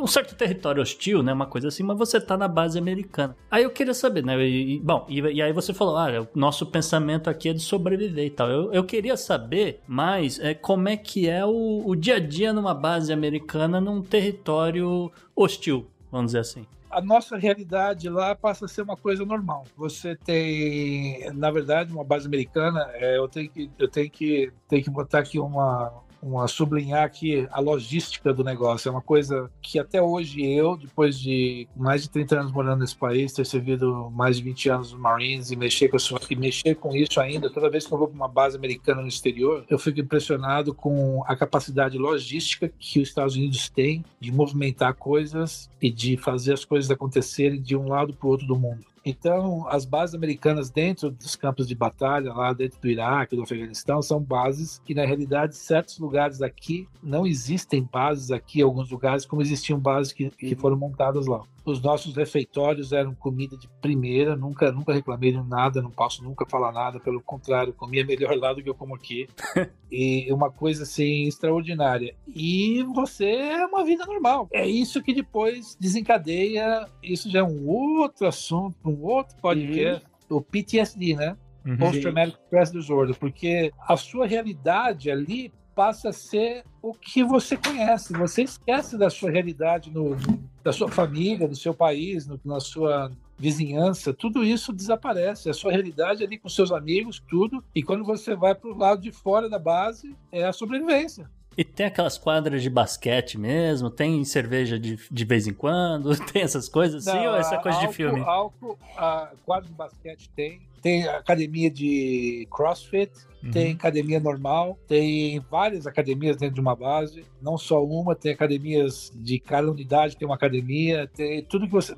um certo território hostil, né? Uma coisa assim, mas você tá na base americana. Aí eu queria saber, né? E, bom, e, e, aí você falou, ah, o nosso pensamento aqui é de sobreviver e tal. Eu, eu queria saber mais é, como é que é o, o dia a dia numa base americana num território hostil, vamos dizer assim a nossa realidade lá passa a ser uma coisa normal. Você tem, na verdade, uma base americana. É, eu tenho que, eu tenho que, tenho que botar aqui uma, uma sublinhar aqui a logística do negócio. É uma coisa que até hoje eu, depois de mais de 30 anos morando nesse país, ter servido mais de 20 anos nos Marines e mexer com isso, e mexer com isso ainda, toda vez que eu vou para uma base americana no exterior, eu fico impressionado com a capacidade logística que os Estados Unidos têm de movimentar coisas e de fazer as coisas acontecerem de um lado para o outro do mundo. Então, as bases americanas dentro dos campos de batalha, lá dentro do Iraque, do Afeganistão, são bases que, na realidade, certos lugares aqui não existem bases aqui, alguns lugares, como existiam bases que, que foram montadas lá. Os nossos refeitórios eram comida de primeira, nunca, nunca reclamei de nada, não posso nunca falar nada, pelo contrário, comia melhor lá do que eu como aqui. e uma coisa assim extraordinária. E você é uma vida normal. É isso que depois desencadeia, isso já é um outro assunto, um outro podcast, uhum. o PTSD, né? Uhum. Post-Traumatic Stress Disorder, porque a sua realidade ali passa a ser o que você conhece. Você esquece da sua realidade, no, da sua família, do seu país, no, na sua vizinhança, tudo isso desaparece. A sua realidade ali com seus amigos, tudo. E quando você vai para o lado de fora da base, é a sobrevivência. E tem aquelas quadras de basquete mesmo? Tem cerveja de, de vez em quando? Tem essas coisas assim? Não, ou essa coisa álcool, de filme? Álcool, a quadra de basquete tem. Tem academia de crossfit, Uhum. Tem academia normal, tem várias academias dentro de uma base, não só uma, tem academias de cada unidade, tem uma academia, tem tudo que você.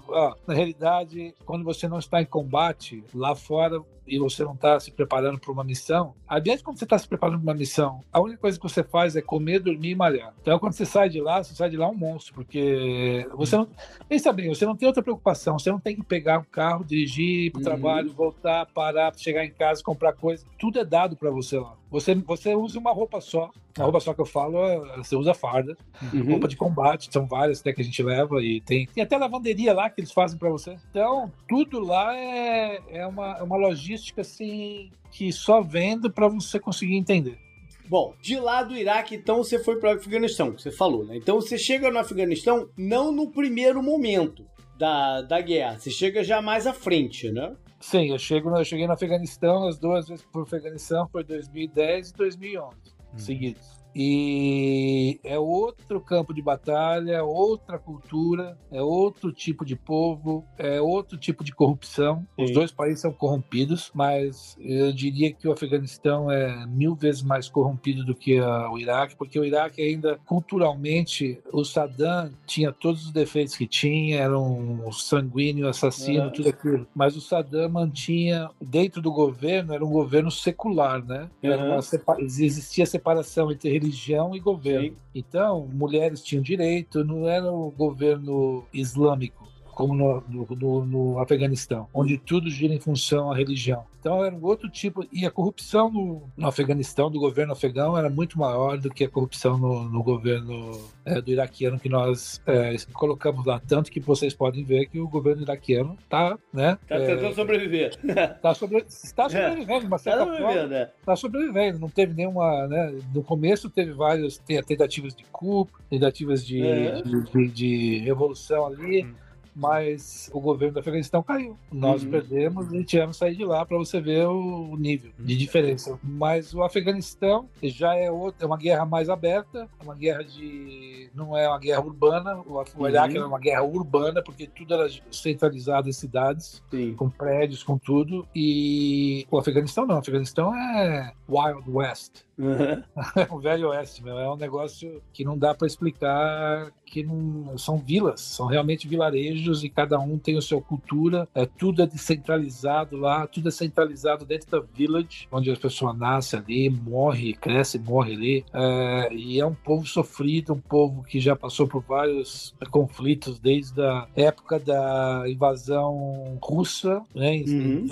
Na realidade, quando você não está em combate lá fora e você não está se preparando para uma missão, aliás, quando você está se preparando para uma missão, a única coisa que você faz é comer, dormir e malhar. Então, quando você sai de lá, você sai de lá um monstro, porque você não. Pensa bem, você não tem outra preocupação, você não tem que pegar um carro, dirigir para o uhum. trabalho, voltar, parar, chegar em casa, comprar coisa. Tudo é dado para você lá. Você, você usa uma roupa só. A roupa só que eu falo, é, você usa farda. Uhum. Roupa de combate, são várias até que a gente leva. E tem, tem até lavanderia lá que eles fazem para você. Então, tudo lá é, é uma, é uma logística assim que só vendo para você conseguir entender. Bom, de lá do Iraque, então você foi para o Afeganistão, que você falou, né? Então você chega no Afeganistão não no primeiro momento da, da guerra, você chega já mais à frente, né? Sim, eu, chego, eu cheguei no Afeganistão, as duas vezes o Afeganistão foi 2010 e 2011, hum. seguidos. E é outro campo de batalha, outra cultura, é outro tipo de povo, é outro tipo de corrupção. Sim. Os dois países são corrompidos, mas eu diria que o Afeganistão é mil vezes mais corrompido do que o Iraque, porque o Iraque ainda culturalmente, o Saddam tinha todos os defeitos que tinha, era um sanguíneo, assassino, é. tudo aquilo. Mas o Saddam mantinha dentro do governo, era um governo secular, né? Uma, existia separação entre religião e governo. Sim. Então, mulheres tinham direito, não era o governo islâmico como no, no, no, Afeganistão, onde tudo gira em função da religião. Então era um outro tipo, e a corrupção no, no Afeganistão, do governo afegão, era muito maior do que a corrupção no, no governo é, do iraquiano que nós é, colocamos lá. Tanto que vocês podem ver que o governo iraquiano está, né? Está é, tentando sobreviver. Tá sobre, está sobrevivendo, mas está sobrevivendo, é. Está sobrevivendo. Não teve nenhuma, né? No começo teve várias tentativas de coup, tentativas de, é. de, de, de, revolução ali. Hum mas o governo do Afeganistão caiu. Nós uhum. perdemos e tivemos que sair de lá para você ver o nível de diferença. Mas o Afeganistão já é, outra, é uma guerra mais aberta, é uma guerra de. não é uma guerra urbana. O, o Iraque uhum. era uma guerra urbana, porque tudo era centralizado em cidades, Sim. com prédios, com tudo. E o Afeganistão não. O Afeganistão é Wild West. Uhum. o Velho Oeste, meu, é um negócio que não dá para explicar, que não são vilas, são realmente vilarejos e cada um tem a sua cultura, é tudo é descentralizado lá, tudo é centralizado dentro da village, onde as pessoas nascem ali, morre, cresce, morre ali, é, e é um povo sofrido, um povo que já passou por vários conflitos desde a época da invasão russa, né? Uhum.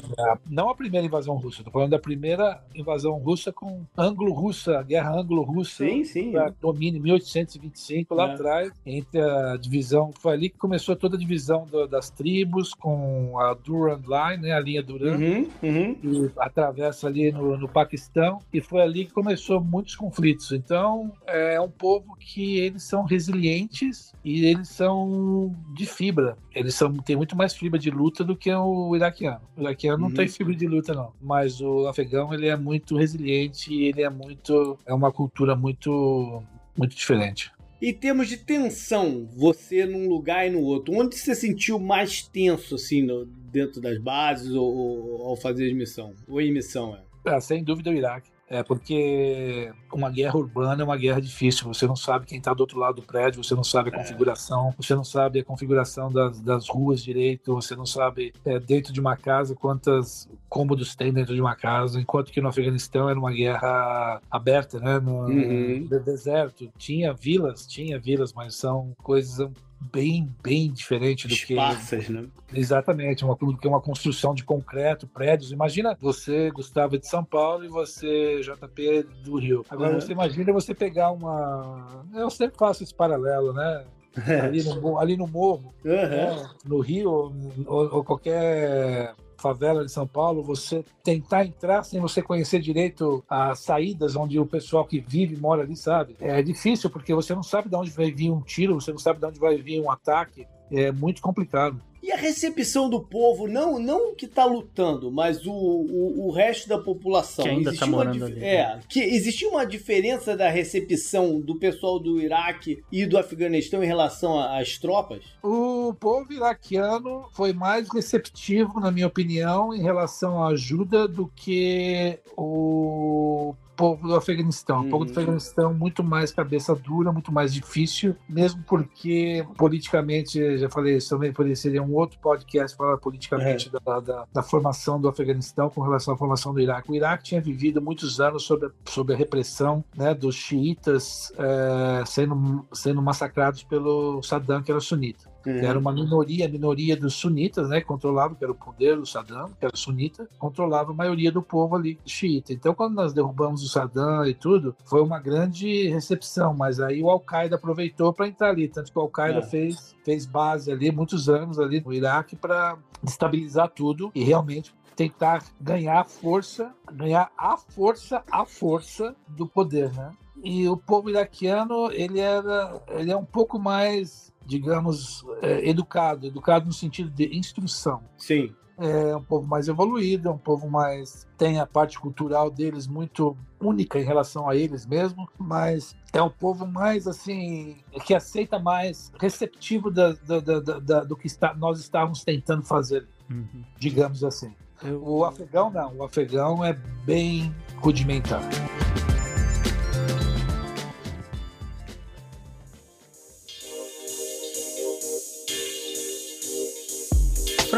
Não a primeira invasão russa, estou falando da primeira invasão russa com ângulo anglo-russa, a guerra anglo-russa, sim, sim. domínio em 1825, lá é. atrás, entre a divisão, foi ali que começou toda a divisão do, das tribos, com a Durand Line, né, a linha Durand, uhum, uhum. que atravessa ali no, no Paquistão, e foi ali que começou muitos conflitos. Então, é um povo que eles são resilientes e eles são de fibra. Eles são, têm muito mais fibra de luta do que o iraquiano. O iraquiano uhum. não tem fibra de luta, não. Mas o afegão, ele é muito resiliente e ele é muito. É uma cultura muito, muito diferente. Em termos de tensão, você num lugar e no outro, onde você sentiu mais tenso, assim, no, dentro das bases ou, ou, ao fazer a missão? Ou em missão, é? é sem dúvida o Iraque. É porque uma guerra urbana é uma guerra difícil. Você não sabe quem está do outro lado do prédio, você não sabe a é. configuração, você não sabe a configuração das, das ruas direito, você não sabe é, dentro de uma casa quantos cômodos tem dentro de uma casa. Enquanto que no Afeganistão era uma guerra aberta, né? No, uhum. deserto. Tinha vilas, tinha vilas, mas são coisas bem, bem diferente do Espaças, que. né? Exatamente, uma, que é uma construção de concreto, prédios. Imagina você, Gustavo, de São Paulo e você, JP, do Rio. Agora uhum. você imagina você pegar uma. Eu sempre faço esse paralelo, né? ali, no, ali no morro, uhum. né? no Rio, ou, ou qualquer favela de São Paulo, você tentar entrar sem você conhecer direito as saídas onde o pessoal que vive mora ali, sabe? É difícil porque você não sabe de onde vai vir um tiro, você não sabe de onde vai vir um ataque. É muito complicado. E a recepção do povo, não não que está lutando, mas o, o, o, resto da população. Que ainda está morando ali. É, que existiu uma diferença da recepção do pessoal do Iraque e do Afeganistão em relação às tropas? O povo iraquiano foi mais receptivo, na minha opinião, em relação à ajuda do que o povo do Afeganistão. Uhum. O povo do uhum. Afeganistão muito mais cabeça dura, muito mais difícil, mesmo porque politicamente, já falei isso também, seria um outro podcast falar politicamente é. da, da, da, formação do Afeganistão com relação à formação do Iraque. O Iraque tinha vivido muitos anos sob a, sob a repressão né, dos xiitas é, sendo, sendo massacrados pelo Saddam, que era sunita. Uhum. Era uma minoria, a minoria dos sunitas, né? Controlava, que era o poder do Saddam, que era sunita, controlava a maioria do povo ali xiita. Então, quando nós derrubamos o Saddam e tudo, foi uma grande recepção. Mas aí o Al-Qaeda aproveitou para entrar ali. Tanto que o Al-Qaeda é. fez, fez base ali, muitos anos ali no Iraque, para estabilizar tudo e realmente tentar ganhar força, ganhar a força, a força do poder, né? E o povo iraquiano, ele era, ele é um pouco mais digamos, é, educado, educado no sentido de instrução. Sim. É um povo mais evoluído, é um povo mais. tem a parte cultural deles muito única em relação a eles mesmo, mas é um povo mais assim que aceita mais receptivo da, da, da, da do que está, nós estávamos tentando fazer, uhum. digamos assim. Eu... O afegão não, o afegão é bem rudimentar.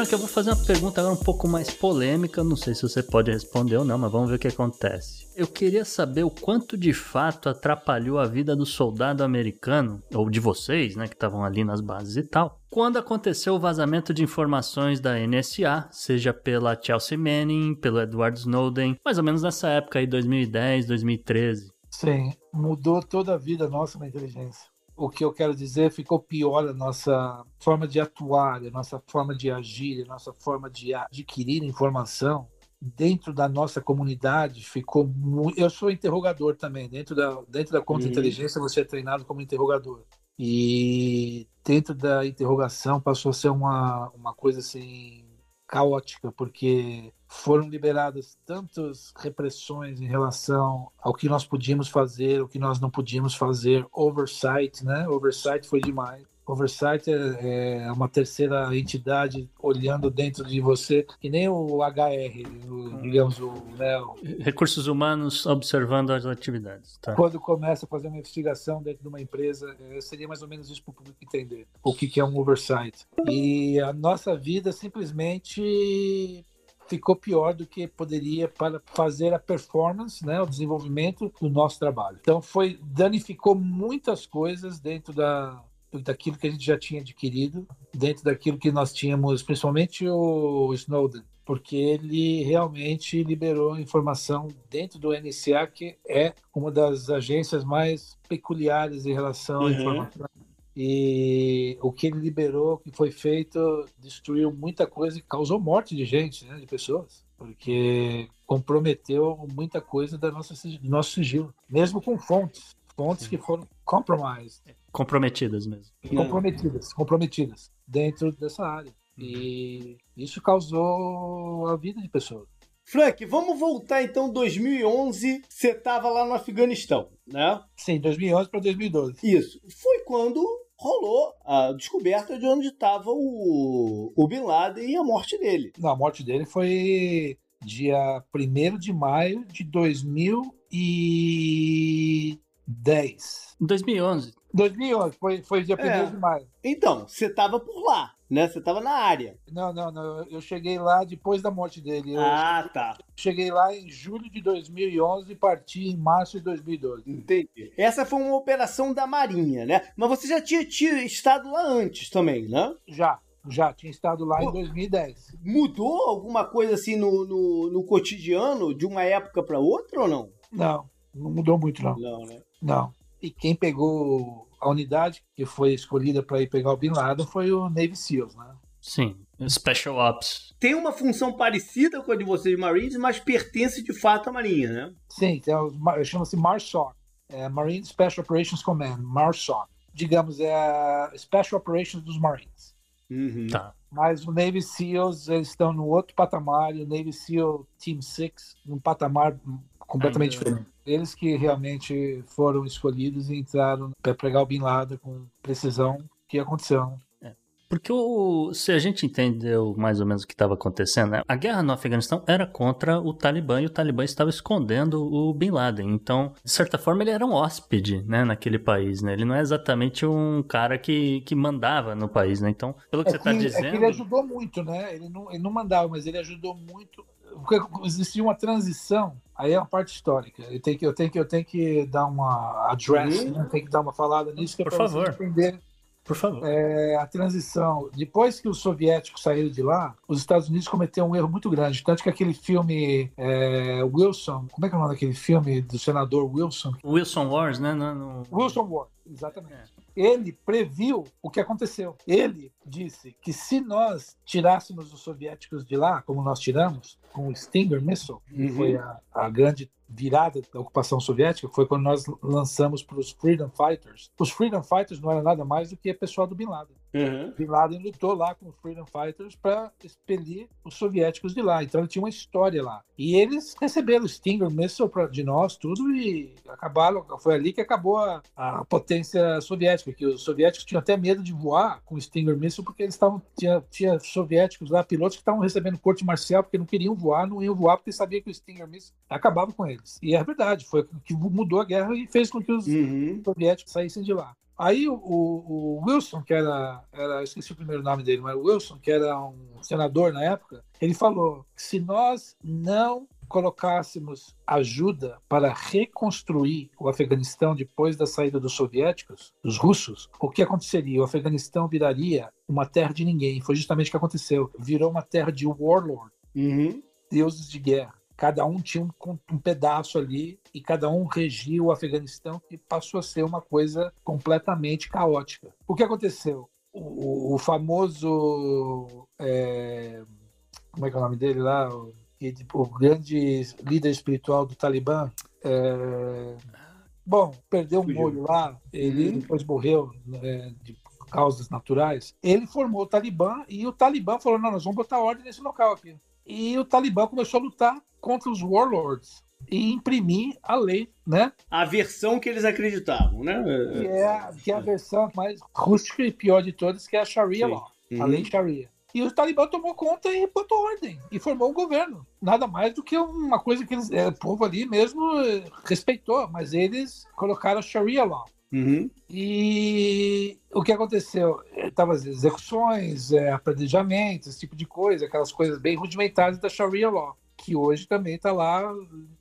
Frank, eu vou fazer uma pergunta agora um pouco mais polêmica. Não sei se você pode responder ou não, mas vamos ver o que acontece. Eu queria saber o quanto de fato atrapalhou a vida do soldado americano, ou de vocês, né, que estavam ali nas bases e tal, quando aconteceu o vazamento de informações da NSA, seja pela Chelsea Manning, pelo Edward Snowden, mais ou menos nessa época aí, 2010, 2013. Sim, mudou toda a vida nossa na inteligência o que eu quero dizer, ficou pior a nossa forma de atuar, a nossa forma de agir, a nossa forma de adquirir informação dentro da nossa comunidade ficou muito. Eu sou interrogador também. Dentro da, dentro da contra-inteligência, uhum. você é treinado como interrogador. E dentro da interrogação passou a ser uma, uma coisa assim caótica, porque foram liberadas tantas repressões em relação ao que nós podíamos fazer, o que nós não podíamos fazer, oversight, né? Oversight foi demais. Oversight é, é, uma terceira entidade olhando dentro de você, que nem o HR, o, digamos, o, né, o... Recursos humanos observando as atividades. Tá. Quando começa a fazer uma investigação dentro de uma empresa, é, seria mais ou menos isso para o público entender o que, que é um oversight. E a nossa vida simplesmente ficou pior do que poderia para fazer a performance, né, o desenvolvimento do nosso trabalho. Então foi danificou muitas coisas dentro da daquilo que a gente já tinha adquirido, dentro daquilo que nós tínhamos, principalmente o Snowden, porque ele realmente liberou informação dentro do NSA, que é uma das agências mais peculiares em relação à uhum. informação. E o que ele liberou, que foi feito, destruiu muita coisa e causou morte de gente, né, de pessoas, porque comprometeu muita coisa da nossa, do nosso sigilo, mesmo com fontes, fontes que foram compromised. Comprometidas mesmo. Comprometidas, comprometidas dentro dessa área. E isso causou a vida de pessoas. Frank, vamos voltar então 2011. Você estava lá no Afeganistão, né? Sim, 2011 para 2012. Isso. Foi quando rolou a descoberta de onde estava o, o Bin Laden e a morte dele. Não, a morte dele foi dia 1 de maio de 2010. 2011. 2011, foi, foi dia 1 é. de maio. Então, você estava por lá, né? Você estava na área. Não, não, não. Eu cheguei lá depois da morte dele. Eu ah, tá. Cheguei lá em julho de 2011 e parti em março de 2012. Entendi. Essa foi uma operação da Marinha, né? Mas você já tinha, tinha estado lá antes também, né? Já. Já tinha estado lá Pô, em 2010. Mudou alguma coisa assim no, no, no cotidiano de uma época para outra ou não? Não, não mudou muito, não. Não, né? Não. E quem pegou a unidade que foi escolhida para ir pegar o Bin Laden foi o Navy SEALs, né? Sim, Special Ops. Tem uma função parecida com a de vocês Marines, mas pertence de fato à Marinha, né? Sim, chama-se MARSOC, é Marine Special Operations Command, MARSOC. Digamos, é a Special Operations dos Marines. Uhum. Tá. Mas o Navy SEALs eles estão no outro patamar, e o Navy SEAL Team 6 num patamar completamente diferente. Eles que realmente foram escolhidos e entraram para pregar o Bin Laden com precisão que aconteceu. É. Porque o, se a gente entendeu mais ou menos o que estava acontecendo, né? a guerra no Afeganistão era contra o Talibã e o Talibã estava escondendo o Bin Laden. Então, de certa forma, ele era um hóspede né, naquele país. Né? Ele não é exatamente um cara que, que mandava no país. Né? Então, pelo que é você está dizendo. É que ele ajudou muito, né? Ele não, ele não mandava, mas ele ajudou muito. Existia uma transição Aí é uma parte histórica. Eu tenho que, eu tenho que, eu tenho que dar uma address, né? tem que dar uma falada nisso que é Por favor. por favor. É, a transição. Depois que os soviéticos saíram de lá, os Estados Unidos cometeram um erro muito grande. Tanto que aquele filme é, Wilson, como é que é o nome daquele filme do senador Wilson? Wilson Wars, né? No... Wilson Wars, exatamente. É ele previu o que aconteceu. Ele disse que se nós tirássemos os soviéticos de lá, como nós tiramos, com o Stinger Missile, que uhum. foi a, a grande virada da ocupação soviética foi quando nós lançamos para os Freedom Fighters. Os Freedom Fighters não eram nada mais do que pessoal do Bin Laden. Uhum. Bin Laden lutou lá com os Freedom Fighters para expelir os soviéticos de lá. Então ele tinha uma história lá. E eles receberam o Stinger Missile de nós, tudo, e acabaram. Foi ali que acabou a, a potência soviética, que os soviéticos tinham até medo de voar com o Stinger Missile, porque eles estavam. Tinha, tinha soviéticos lá, pilotos que estavam recebendo corte marcial porque não queriam voar, não iam voar porque sabiam que o Stinger Missile acabava com eles. E é verdade, foi o que mudou a guerra e fez com que os uhum. soviéticos saíssem de lá. Aí o, o, Wilson, que era, era, esqueci o primeiro nome dele, mas o Wilson, que era um senador na época, ele falou: se nós não colocássemos ajuda para reconstruir o Afeganistão depois da saída dos soviéticos, dos russos, o que aconteceria? O Afeganistão viraria uma terra de ninguém. Foi justamente o que aconteceu. Virou uma terra de warlord, Uhum. deuses de guerra. Cada um tinha um, um pedaço ali e cada um regia o Afeganistão e passou a ser uma coisa completamente caótica. O que aconteceu? O, o famoso. é, como é que é o nome dele lá? O, tipo, o grande líder espiritual do Talibã. é, bom, perdeu um Fugiu. olho lá, ele Uhum. depois morreu né, de causas naturais. Ele formou o Talibã e o Talibã falou: não, nós vamos botar ordem nesse local aqui. E o Talibã começou a lutar contra os warlords e imprimir a lei, né? A versão que eles acreditavam, né? Que é, a- que é a versão mais rústica e pior de todas, que é a Sharia Sim. Law, a Uhum. lei Sharia. E o Talibã tomou conta e botou ordem e formou um governo. Nada mais do que uma coisa que eles, é, o povo ali mesmo eh, respeitou, mas eles colocaram a Sharia Law. Uhum. E o que aconteceu? Estavam as execuções, é, apredejamentos, esse tipo de coisa, aquelas coisas bem rudimentares da Sharia Law, que hoje também está lá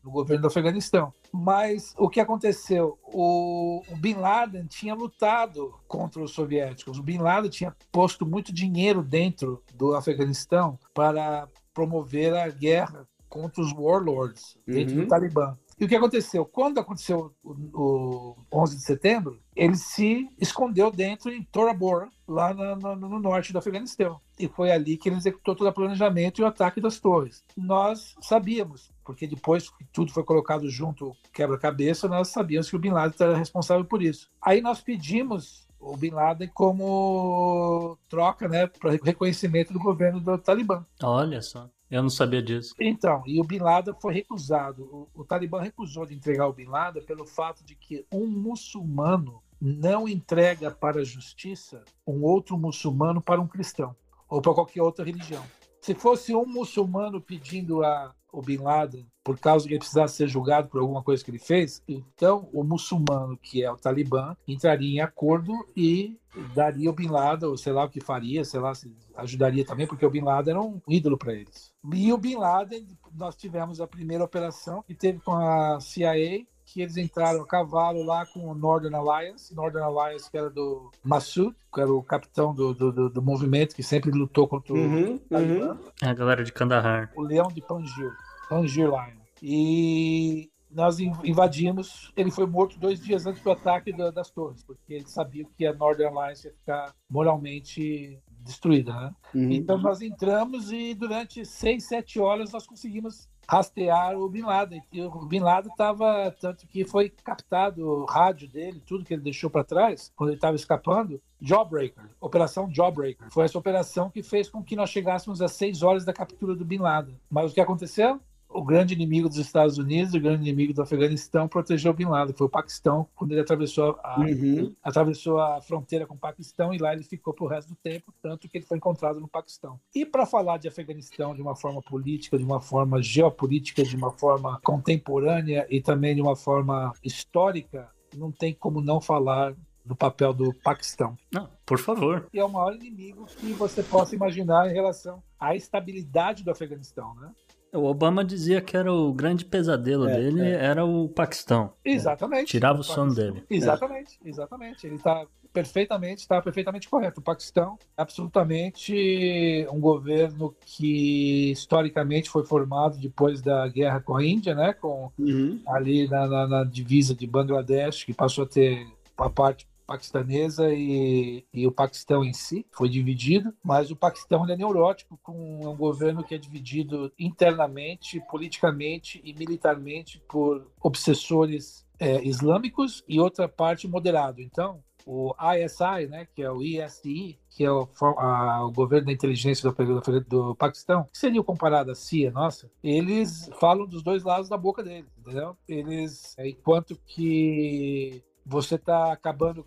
no governo do Afeganistão. Mas o que aconteceu? O, o Bin Laden tinha lutado contra os soviéticos. O Bin Laden tinha posto muito dinheiro dentro do Afeganistão para promover a guerra contra os warlords dentro Uhum. do Talibã. E o que aconteceu? Quando aconteceu o, o 11 de setembro, ele se escondeu dentro em Tora Bora, lá na- na- no norte do Afeganistão. E foi ali que ele executou todo o planejamento e o ataque das torres. Nós sabíamos, porque depois que tudo foi colocado junto, quebra-cabeça, nós sabíamos que o Bin Laden era responsável por isso. Aí nós pedimos o Bin Laden como troca, né, para reconhecimento do governo do Talibã. Olha só. Eu não sabia disso. Então, e o Bin Laden foi recusado. O, o Talibã recusou de entregar o Bin Laden pelo fato de que um muçulmano não entrega para a justiça um outro muçulmano para um cristão ou para qualquer outra religião. Se fosse um muçulmano pedindo a o Bin Laden por causa que ele precisasse ser julgado por alguma coisa que ele fez, então o muçulmano, que é o Talibã, entraria em acordo e daria o Bin Laden, ou sei lá o que faria, sei lá, se ajudaria também, porque o Bin Laden era um ídolo para eles. E o Bin Laden, nós tivemos a primeira operação que teve com a CIA, que eles entraram a cavalo lá com o Northern Alliance, Northern Alliance que era do Massoud, que era o capitão do, do, do- do movimento, que sempre lutou contra o Uhum. Uhum. É a galera de Kandahar. o Leão de Pangir, Pangir Lion. E nós in- invadimos. Ele foi morto dois dias antes do ataque da- das torres, porque ele sabia que a Northern Alliance ia ficar moralmente destruída, né? Uhum. Então nós entramos e durante seis, sete horas nós conseguimos rastrear o Bin Laden. E o Bin Laden estava, tanto que foi captado o rádio dele, tudo que ele deixou para trás, quando ele estava escapando, Jawbreaker, Operação Jawbreaker. Foi essa operação que fez com que nós chegássemos às seis horas da captura do Bin Laden. Mas o que aconteceu? O grande inimigo dos Estados Unidos, o grande inimigo do Afeganistão, protegeu o Bin Laden. Foi o Paquistão, quando ele atravessou a, Uhum. atravessou a fronteira com o Paquistão e lá ele ficou pro resto do tempo, tanto que ele foi encontrado no Paquistão. E para falar de Afeganistão de uma forma política, de uma forma geopolítica, de uma forma contemporânea e também de uma forma histórica, não tem como não falar do papel do Paquistão. Não, por favor. E é o maior inimigo que você possa imaginar em relação à estabilidade do Afeganistão, né? O Obama dizia que era o grande pesadelo É, dele, é. era o Paquistão. Exatamente. Tirava o sono dele. Exatamente, exatamente. Ele está perfeitamente, está perfeitamente correto. O Paquistão é absolutamente um governo que historicamente foi formado depois da guerra com a Índia, né? Com Uhum. ali na, na- na divisa de Bangladesh, que passou a ter a parte paquistanesa e, e o Paquistão em si foi dividido, mas o Paquistão é neurótico com um governo que é dividido internamente, politicamente e militarmente por obsessores é, islâmicos e outra parte moderado. Então, o ISI, né, que é o ISI, que é o, a- o governo da inteligência do, do, do Paquistão, que seria comparado à CIA, nossa, eles falam dos dois lados da boca deles, entendeu? Eles, enquanto que você está acabando.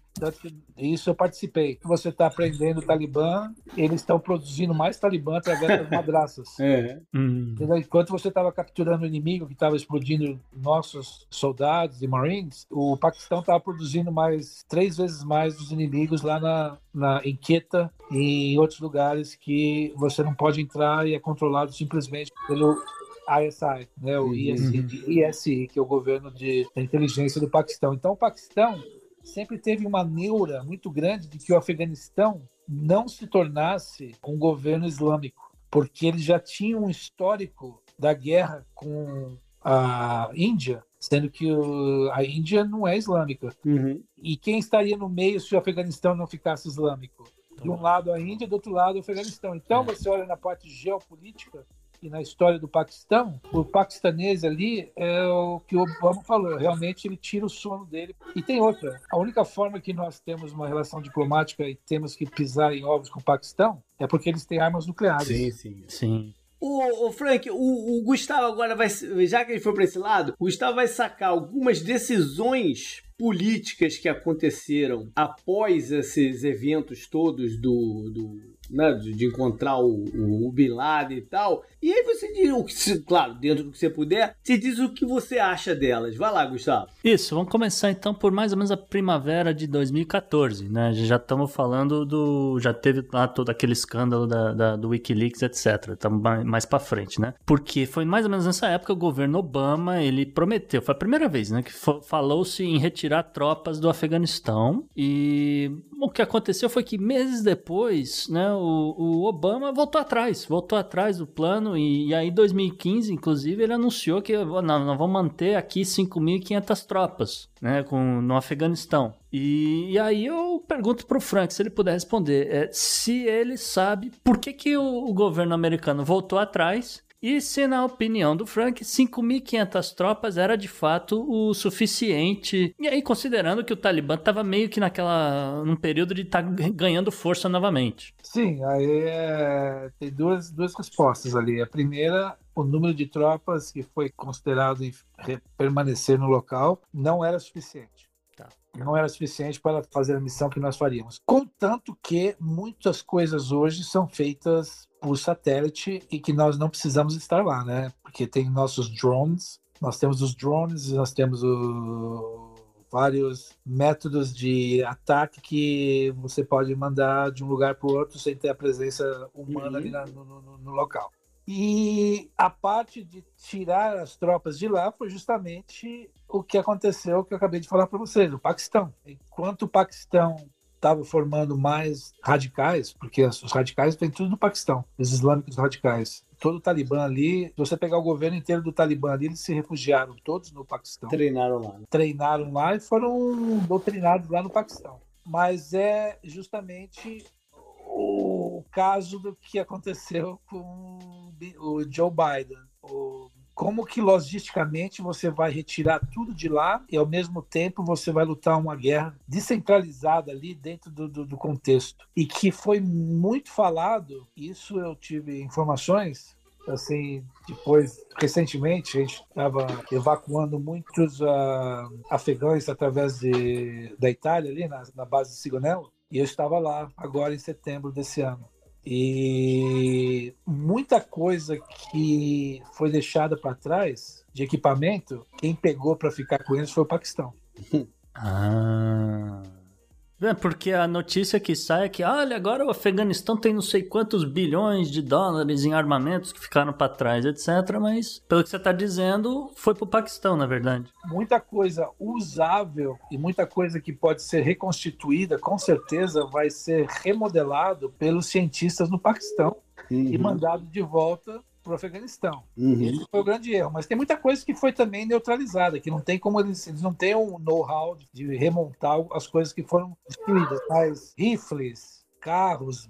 Isso eu participei. Você está aprendendo o Talibã, eles estão produzindo mais Talibã através das madraças. É. Hum. Enquanto você estava capturando o inimigo que estava explodindo nossos soldados e marines, o Paquistão estava produzindo mais três vezes mais dos inimigos lá na, na em Quetta e em outros lugares que você não pode entrar e é controlado simplesmente pelo ISI, né, o ISI, ISI, que é o governo de da inteligência do Paquistão. Então, o Paquistão sempre teve uma neura muito grande de que o Afeganistão não se tornasse um governo islâmico, porque eles já tinham um histórico da guerra com a Índia, sendo que o, a Índia não é islâmica. Uhum. E quem estaria no meio se o Afeganistão não ficasse islâmico? De um lado a Índia, do outro lado o Afeganistão. Então, você olha na parte geopolítica, na história do Paquistão, o paquistanês ali é o que o Obama falou, realmente ele tira o sono dele. E tem outra, a única forma que nós temos uma relação diplomática e temos que pisar em ovos com o Paquistão é porque eles têm armas nucleares. Sim, sim. Sim. O, o Frank, o, o Gustavo agora vai. Já que ele foi para esse lado, o Gustavo vai sacar algumas decisões políticas que aconteceram após esses eventos todos do, do né, de, de encontrar o, o, o Bin Laden e tal. E aí você diz, o que, claro, dentro do que você puder, você diz o que você acha delas. Vai lá, Gustavo. Isso, vamos começar então por mais ou menos a primavera de 2014, né? Já estamos falando do. Já teve lá todo aquele escândalo da, da- do Wikileaks, etc. Estamos mais pra frente, né? Porque foi mais ou menos nessa época o governo Obama ele prometeu, foi a primeira vez, né? Que falou-se em retirar tropas do Afeganistão. E o que aconteceu foi que meses depois, né? O, o Obama voltou atrás, voltou atrás do plano. E, e aí, em 2015, inclusive, ele anunciou que "Ó, não, vamos manter aqui 5.500 tropas, né? Com, no Afeganistão. E, e aí eu pergunto pro Frank se ele puder responder é, se ele sabe por que, que o, o governo americano voltou atrás e se, na opinião do Frank, 5.500 tropas era de fato o suficiente. E aí, considerando que o Talibã estava meio que naquela. num período de estar ganhando força novamente. Sim, aí é, tem duas, duas respostas ali. A primeira, o número de tropas que foi considerado permanecer no local não era suficiente. Não era suficiente para fazer a missão que nós faríamos. Contanto que muitas coisas hoje são feitas por satélite e que nós não precisamos estar lá, né? Porque tem nossos drones, nós temos os drones, nós temos o vários métodos de ataque que você pode mandar de um lugar para o outro sem ter a presença humana Uhum. ali na- no, no- no local. E a parte de tirar as tropas de lá foi justamente o que aconteceu, que eu acabei de falar para vocês, o Paquistão. Enquanto o Paquistão estava formando mais radicais, porque os radicais vêm tudo do Paquistão, os islâmicos radicais. Todo o Talibã ali, se você pegar o governo inteiro do Talibã ali, eles se refugiaram todos no Paquistão Treinaram lá. treinaram lá e foram doutrinados lá no Paquistão. Mas é justamente o caso do que aconteceu com o Joe Biden. O- como que logisticamente você vai retirar tudo de lá e ao mesmo tempo você vai lutar uma guerra descentralizada ali dentro do, do- do contexto. E que foi muito falado, isso eu tive informações, assim, depois, recentemente, a gente estava evacuando muitos ah, afegãos através de, da Itália, ali na, na base de Sigonello, e eu estava lá agora em setembro desse ano. E muita coisa que foi deixada para trás de equipamento, quem pegou para ficar com eles foi o Paquistão. Ah. É porque a notícia que sai é que, olha, agora o Afeganistão tem não sei quantos bilhões de dólares em armamentos que ficaram para trás, etc. Mas, pelo que você tá dizendo, foi pro Paquistão, na verdade. muita coisa usável e muita coisa que pode ser reconstituída, com certeza vai ser remodelado pelos cientistas no Paquistão e mandado de volta para o Afeganistão. Uhum. Esse foi o grande erro. Mas tem muita coisa que foi também neutralizada, que não tem como eles, eles não têm um know-how de remontar as coisas que foram destruídas. Mas rifles, carros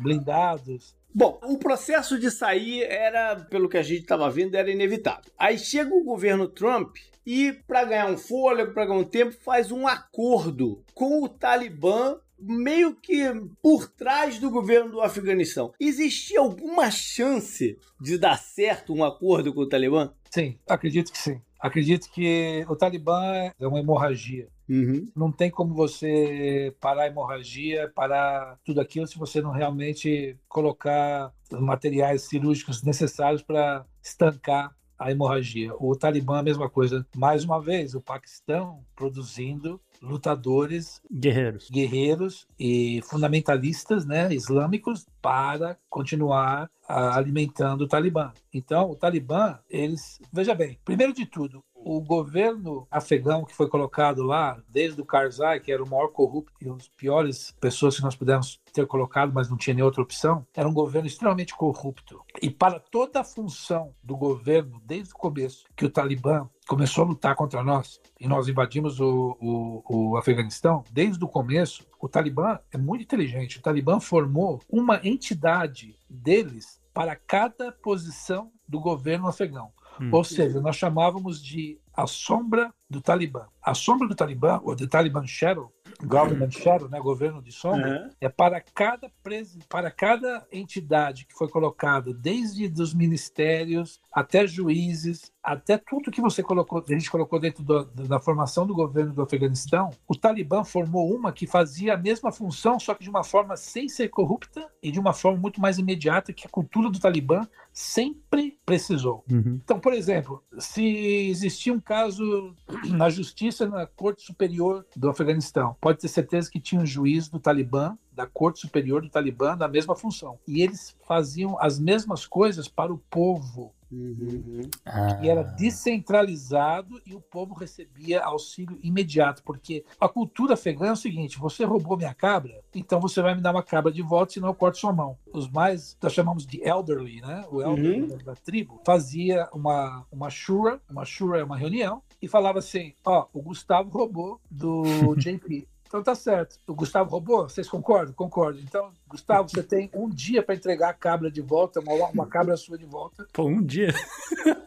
blindados, Bom, o processo de sair era, pelo que a gente estava vendo, era inevitável. Aí chega o governo Trump e, para ganhar um fôlego, para ganhar um tempo, faz um acordo com o Talibã. Meio que por trás do governo do Afeganistão. Existia alguma chance de dar certo um acordo com o Talibã? Sim, acredito que sim. Acredito que o Talibã é uma hemorragia. Uhum. Não tem como você parar a hemorragia, parar tudo aquilo se você não realmente colocar os materiais cirúrgicos necessários para estancar a hemorragia. O Talibã, a mesma coisa. Mais uma vez, o Paquistão produzindo lutadores, Guerreiros. guerreiros e fundamentalistas né, islâmicos para continuar ah, alimentando o Talibã. Então, o Talibã, eles. Veja bem, primeiro de tudo, o governo afegão que foi colocado lá, desde o Karzai, que era o maior corrupto e as piores pessoas que nós pudemos ter colocado, mas não tinha nem outra opção, era um governo extremamente corrupto. E para toda a função do governo, desde o começo, que o Talibã começou a lutar contra nós e nós invadimos o, o, o Afeganistão, desde o começo, o Talibã é muito inteligente. O Talibã formou uma entidade deles para cada posição do governo afegão. Hum. Ou seja, nós chamávamos de a sombra do Talibã. A sombra do Talibã, ou The Taliban Shadow, Government Shadow, né, governo de sombra, Uhum. é para cada presi... para cada entidade que foi colocada, desde dos ministérios até juízes, até tudo que você colocou, a gente colocou dentro do- da formação do governo do Afeganistão, o Talibã formou uma que fazia a mesma função, só que de uma forma sem ser corrupta e de uma forma muito mais imediata que a cultura do Talibã sempre precisou. Uhum. Então, por exemplo, se existia um caso na justiça na Corte Superior do Afeganistão, pode ter certeza que tinha um juiz do Talibã, da Corte Superior do Talibã, da mesma função. E eles faziam as mesmas coisas para o povo. Uhum. Ah. E era descentralizado e o povo recebia auxílio imediato, porque a cultura afegã é o seguinte: você roubou minha cabra, então você vai me dar uma cabra de volta, senão eu corto sua mão. Os mais, nós chamamos de elderly, né? O elderly Uhum. da, da tribo fazia uma, uma shura, uma shura é uma reunião, e falava assim: ó, o Gustavo roubou do JP. Então tá certo. O Gustavo roubou? Vocês concordam? Concordo. Então, Gustavo, você tem um dia para entregar a cabra de volta, uma, uma cabra sua de volta, Pô, um dia.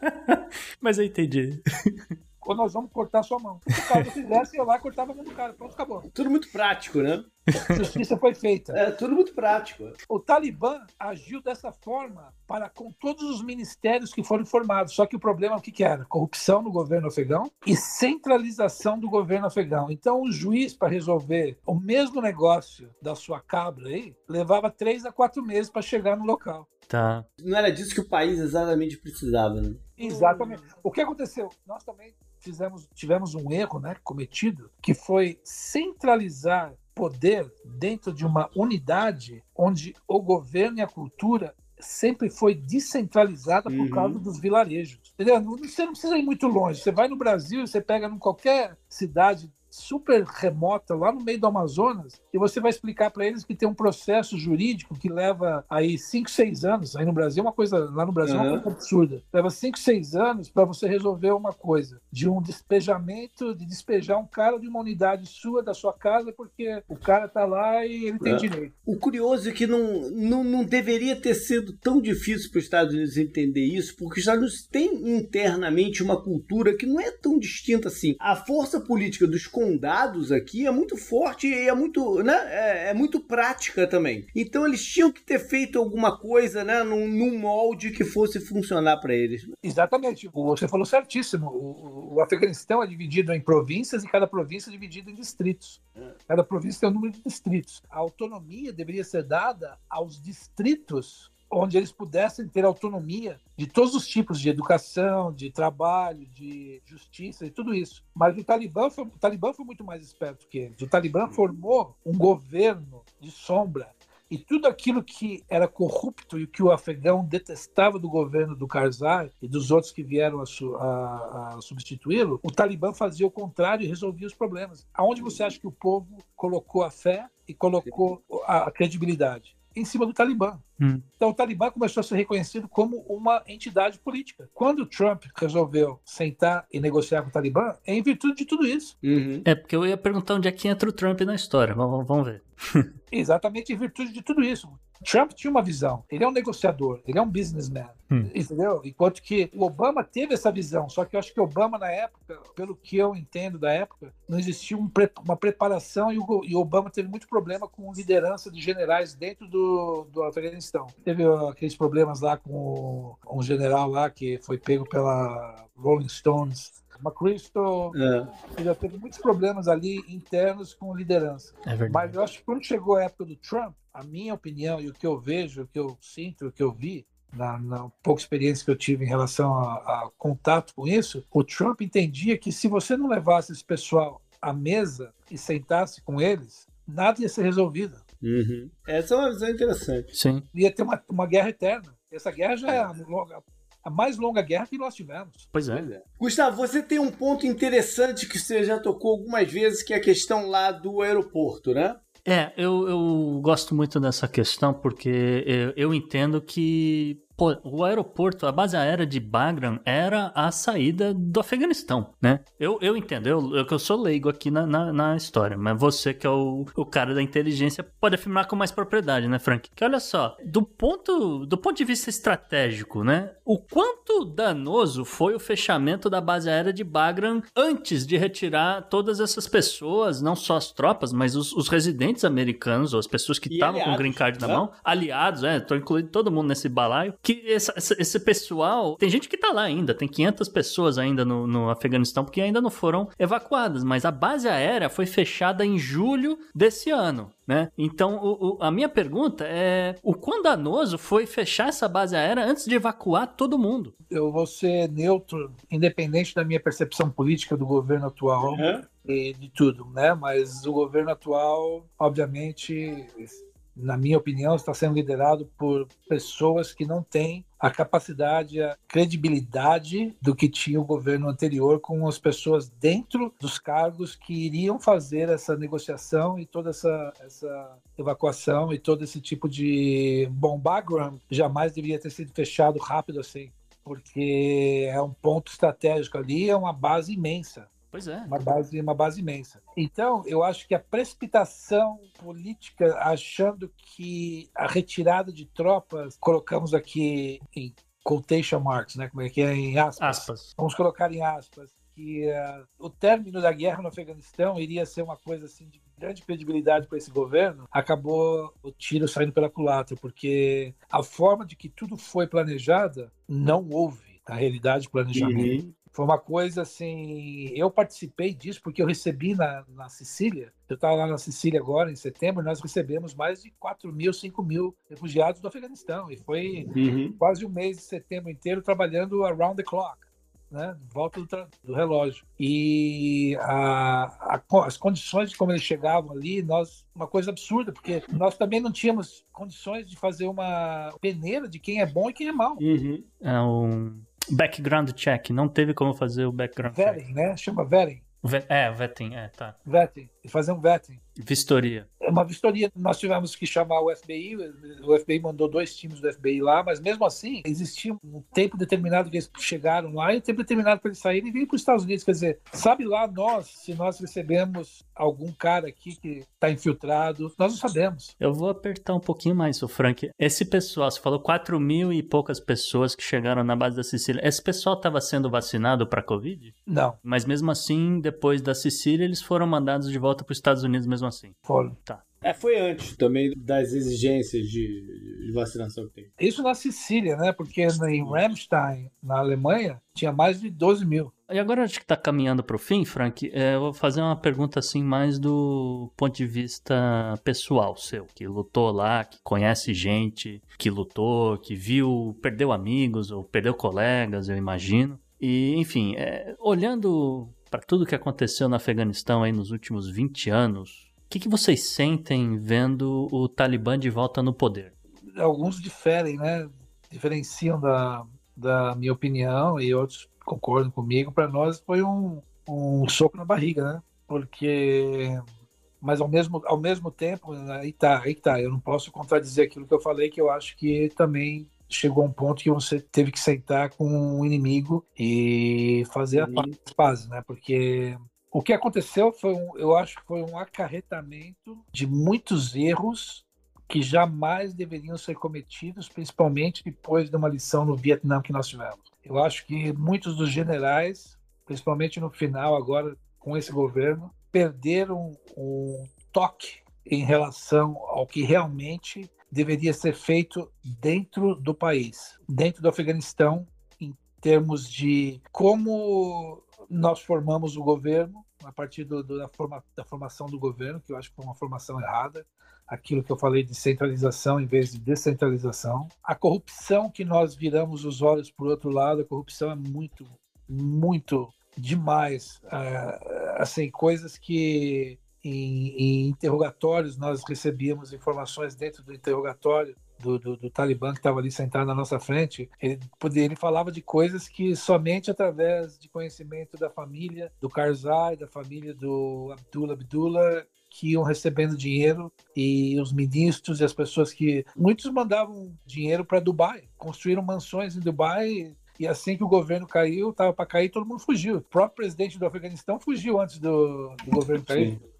Mas eu entendi. Ou nós vamos cortar sua mão. Se o cara fizesse, eu lá e cortava a mão do cara. Pronto, acabou. Tudo muito prático, né? Justiça foi feita. É, tudo muito prático. O Talibã agiu dessa forma para com todos os ministérios que foram formados. Só que o problema o que, que era? Corrupção no governo afegão e centralização do governo afegão. Então, o juiz, para resolver o mesmo negócio da sua cabra aí, levava três a quatro meses para chegar no local. Tá. Não era disso que o país exatamente precisava, né? Exatamente. O que aconteceu? Nós também fizemos, tivemos um erro né, cometido, que foi centralizar poder dentro de uma unidade onde o governo e a cultura sempre foi descentralizada por Uhum. causa dos vilarejos. Entendeu? Você não precisa ir muito longe. Você vai no Brasil, você pega em qualquer cidade super remota lá no meio do Amazonas e você vai explicar para eles que tem um processo jurídico que leva aí 5, 6 anos. Aí no Brasil é uma coisa, lá no Brasil é uma coisa absurda. Leva 5, 6 anos para você resolver uma coisa, de um despejamento, de despejar um cara de uma unidade sua da sua casa porque o cara tá lá e ele tem É. direito. O curioso é que não, não, não deveria ter sido tão difícil para os Estados Unidos entender isso, porque os Estados Unidos têm internamente uma cultura que não é tão distinta assim. A força política dos condados aqui é muito forte e é muito, né, é, é muito prática também. Então eles tinham que ter feito alguma coisa, né, num, num molde que fosse funcionar para eles. Exatamente. Você falou certíssimo. O, o- o Afeganistão é dividido em províncias e cada província é dividida em distritos. Cada província tem um número de distritos. A autonomia deveria ser dada aos distritos onde eles pudessem ter autonomia de todos os tipos de educação, de trabalho, de justiça e tudo isso. Mas o Talibã foi, o Talibã foi muito mais esperto que eles. O Talibã formou um governo de sombra e tudo aquilo que era corrupto e que o afegão detestava do governo do Karzai e dos outros que vieram a, su- a- a substituí-lo, o Talibã fazia o contrário e resolvia os problemas. Aonde você acha que o povo colocou a fé e colocou a, a credibilidade? Em cima do Talibã. Hum. Então o Talibã começou a ser reconhecido como uma entidade política. Quando o Trump resolveu sentar e negociar com o Talibã, é em virtude de tudo isso. Uhum. É porque eu ia perguntar onde é que entra o Trump na história. Vamos, vamos ver. Exatamente em virtude de tudo isso. Trump tinha uma visão. Ele é um negociador, ele é um businessman. Hum. Entendeu? Enquanto que o Obama teve essa visão. Só que eu acho que o Obama, na época, pelo que eu entendo da época, não existia um pre- uma preparação e o, e o Obama teve muito problema com liderança de generais dentro do, do Afeganistão. Teve ó, aqueles problemas lá com um general lá que foi pego pela Rolling Stones McChrystal é. já teve muitos problemas ali internos com liderança. É verdade. Mas eu acho que quando chegou a época do Trump, a minha opinião e o que eu vejo, o que eu sinto, o que eu vi, na, na, pouca experiência que eu tive em relação a, a, contato com isso, o Trump entendia que se você não levasse esse pessoal à mesa e sentasse com eles, nada ia ser resolvido. Uhum. Essa é uma visão interessante. Sim. Ia ter uma, uma guerra eterna. Essa guerra já é a, longa, a mais longa guerra que nós tivemos. Pois é. pois é. Gustavo, você tem um ponto interessante que você já tocou algumas vezes, que é a questão lá do aeroporto, né? É, eu, eu gosto muito dessa questão porque eu, eu entendo que O aeroporto, a base aérea de Bagram era a saída do Afeganistão, né? Eu, eu entendo, eu, eu, eu sou leigo aqui na, na, na, história, mas você que é o, o cara da inteligência pode afirmar com mais propriedade, né, Frank? Que olha só, do ponto, do ponto de vista estratégico, né? O quanto danoso foi o fechamento da base aérea de Bagram antes de retirar todas essas pessoas, não só as tropas, mas os, os residentes americanos, ou as pessoas que estavam com o green card na né? mão, aliados, é, tô incluindo todo mundo nesse balaio, que que essa, esse pessoal. Tem gente que tá lá ainda, tem 500 pessoas ainda no, no Afeganistão, porque ainda não foram evacuadas. Mas a base aérea foi fechada em julho desse ano. Né? Então, o, o, a minha pergunta é: o quão danoso foi fechar essa base aérea antes de evacuar todo mundo? Eu vou ser neutro, independente da minha percepção política do governo atual uhum. e de tudo, né? Mas o governo atual, obviamente, na minha opinião, está sendo liderado por pessoas que não têm a capacidade, a credibilidade do que tinha o governo anterior com as pessoas dentro dos cargos que iriam fazer essa negociação e toda essa, essa evacuação e todo esse tipo de bom background jamais deveria ter sido fechado rápido assim porque é um ponto estratégico ali, é uma base imensa. Pois é. Uma base, uma base imensa. Então, eu acho que a precipitação política, achando que a retirada de tropas, colocamos aqui em quotation marks, né? Como é que é em aspas? aspas. Vamos colocar em aspas que uh, o término da guerra no Afeganistão iria ser uma coisa assim de grande credibilidade para esse governo, acabou o tiro saindo pela culatra, porque a forma de que tudo foi planejada não houve na realidade planejamento. Uhum. Foi uma coisa assim. Eu participei disso porque eu recebi na, na Sicília. Eu estava lá na Sicília agora, em setembro, e nós recebemos mais de 4 mil, 5 mil refugiados do Afeganistão. E foi uhum. quase um mês de setembro inteiro trabalhando around the clock. Né, volta do, do, relógio. E a, a, as condições de como eles chegavam ali, nós, uma coisa absurda, porque nós também não tínhamos condições de fazer uma peneira de quem é bom e quem é mau. Uhum. É um Background check, não teve como fazer o background vetting, check. né? Chama vetting. É, vetting, é, tá. Vetting, fazer um vetting. Vistoria. É uma vistoria. Nós tivemos que chamar o FBI, o FBI mandou dois times do FBI lá, mas mesmo assim, existia um tempo determinado que eles chegaram lá e um tempo determinado para eles saírem e virem para os Estados Unidos. Quer dizer, sabe lá nós, se nós recebemos algum cara aqui que está infiltrado, nós não sabemos. Eu vou apertar um pouquinho mais, o Frank. Esse pessoal, você falou 4 mil e poucas pessoas que chegaram na base da Sicília. Esse pessoal estava sendo vacinado para Covid? Não. Mas mesmo assim, depois da Sicília, eles foram mandados de volta para os Estados Unidos mesmo assim? Foram. Tá. É, foi antes também das exigências de, de, vacinação que tem. Isso na Sicília, né? Porque em Ramstein, na Alemanha, tinha mais de 12 mil. E agora acho que está caminhando para o fim, Frank. É, eu vou fazer uma pergunta assim mais do ponto de vista pessoal seu, que lutou lá, que conhece gente, que lutou, que viu, perdeu amigos ou perdeu colegas, eu imagino. E, enfim, é, olhando para tudo que aconteceu no Afeganistão aí nos últimos 20 anos, que, que vocês sentem vendo o Talibã de volta no poder? Alguns diferem, né? Diferenciam da, da minha opinião e outros concordam comigo. Para nós foi um, um soco na barriga, né? Porque mas ao mesmo, ao mesmo tempo, aí tá, aí tá, eu não posso contradizer aquilo que eu falei, que eu acho que também chegou a um ponto que você teve que sentar com um inimigo e fazer a paz, né? Porque o que aconteceu foi, um, eu acho que foi um acarretamento de muitos erros que jamais deveriam ser cometidos, principalmente depois de uma lição no Vietnã que nós tivemos. Eu acho que muitos dos generais, principalmente no final, agora com esse governo, perderam um toque em relação ao que realmente deveria ser feito dentro do país, dentro do Afeganistão, em termos de como nós formamos o governo a partir do, do, da, forma, da formação do governo, que eu acho que foi uma formação errada. Aquilo que eu falei de centralização em vez de descentralização. A corrupção que nós viramos os olhos por outro lado, a corrupção é muito, muito demais. Uh, assim, coisas que em, em, interrogatórios nós recebíamos informações dentro do interrogatório do, do, do Talibã que estava ali sentado na nossa frente, ele, ele falava de coisas que somente através de conhecimento da família do Karzai, da família do Abdullah Abdullah, que iam recebendo dinheiro e os ministros e as pessoas que muitos mandavam dinheiro para Dubai, construíram mansões em Dubai e assim que o governo caiu, estava para cair, todo mundo fugiu. O próprio presidente do Afeganistão fugiu antes do, do governo cair. É.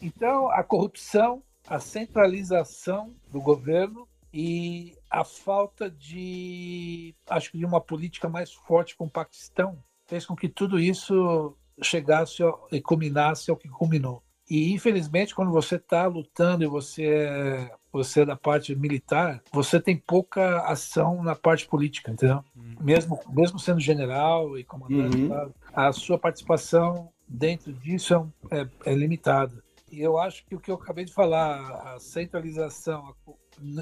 Então, a corrupção, a centralização do governo e a falta de, acho que de uma política mais forte com o Paquistão fez com que tudo isso chegasse e culminasse ao que culminou. E infelizmente, quando você está lutando e você é, você é da parte militar, você tem pouca ação na parte política, entendeu? Uhum. Mesmo, mesmo sendo general e comandante, uhum. a sua participação dentro disso é, é, é limitada. E eu acho que o que eu acabei de falar, a centralização, a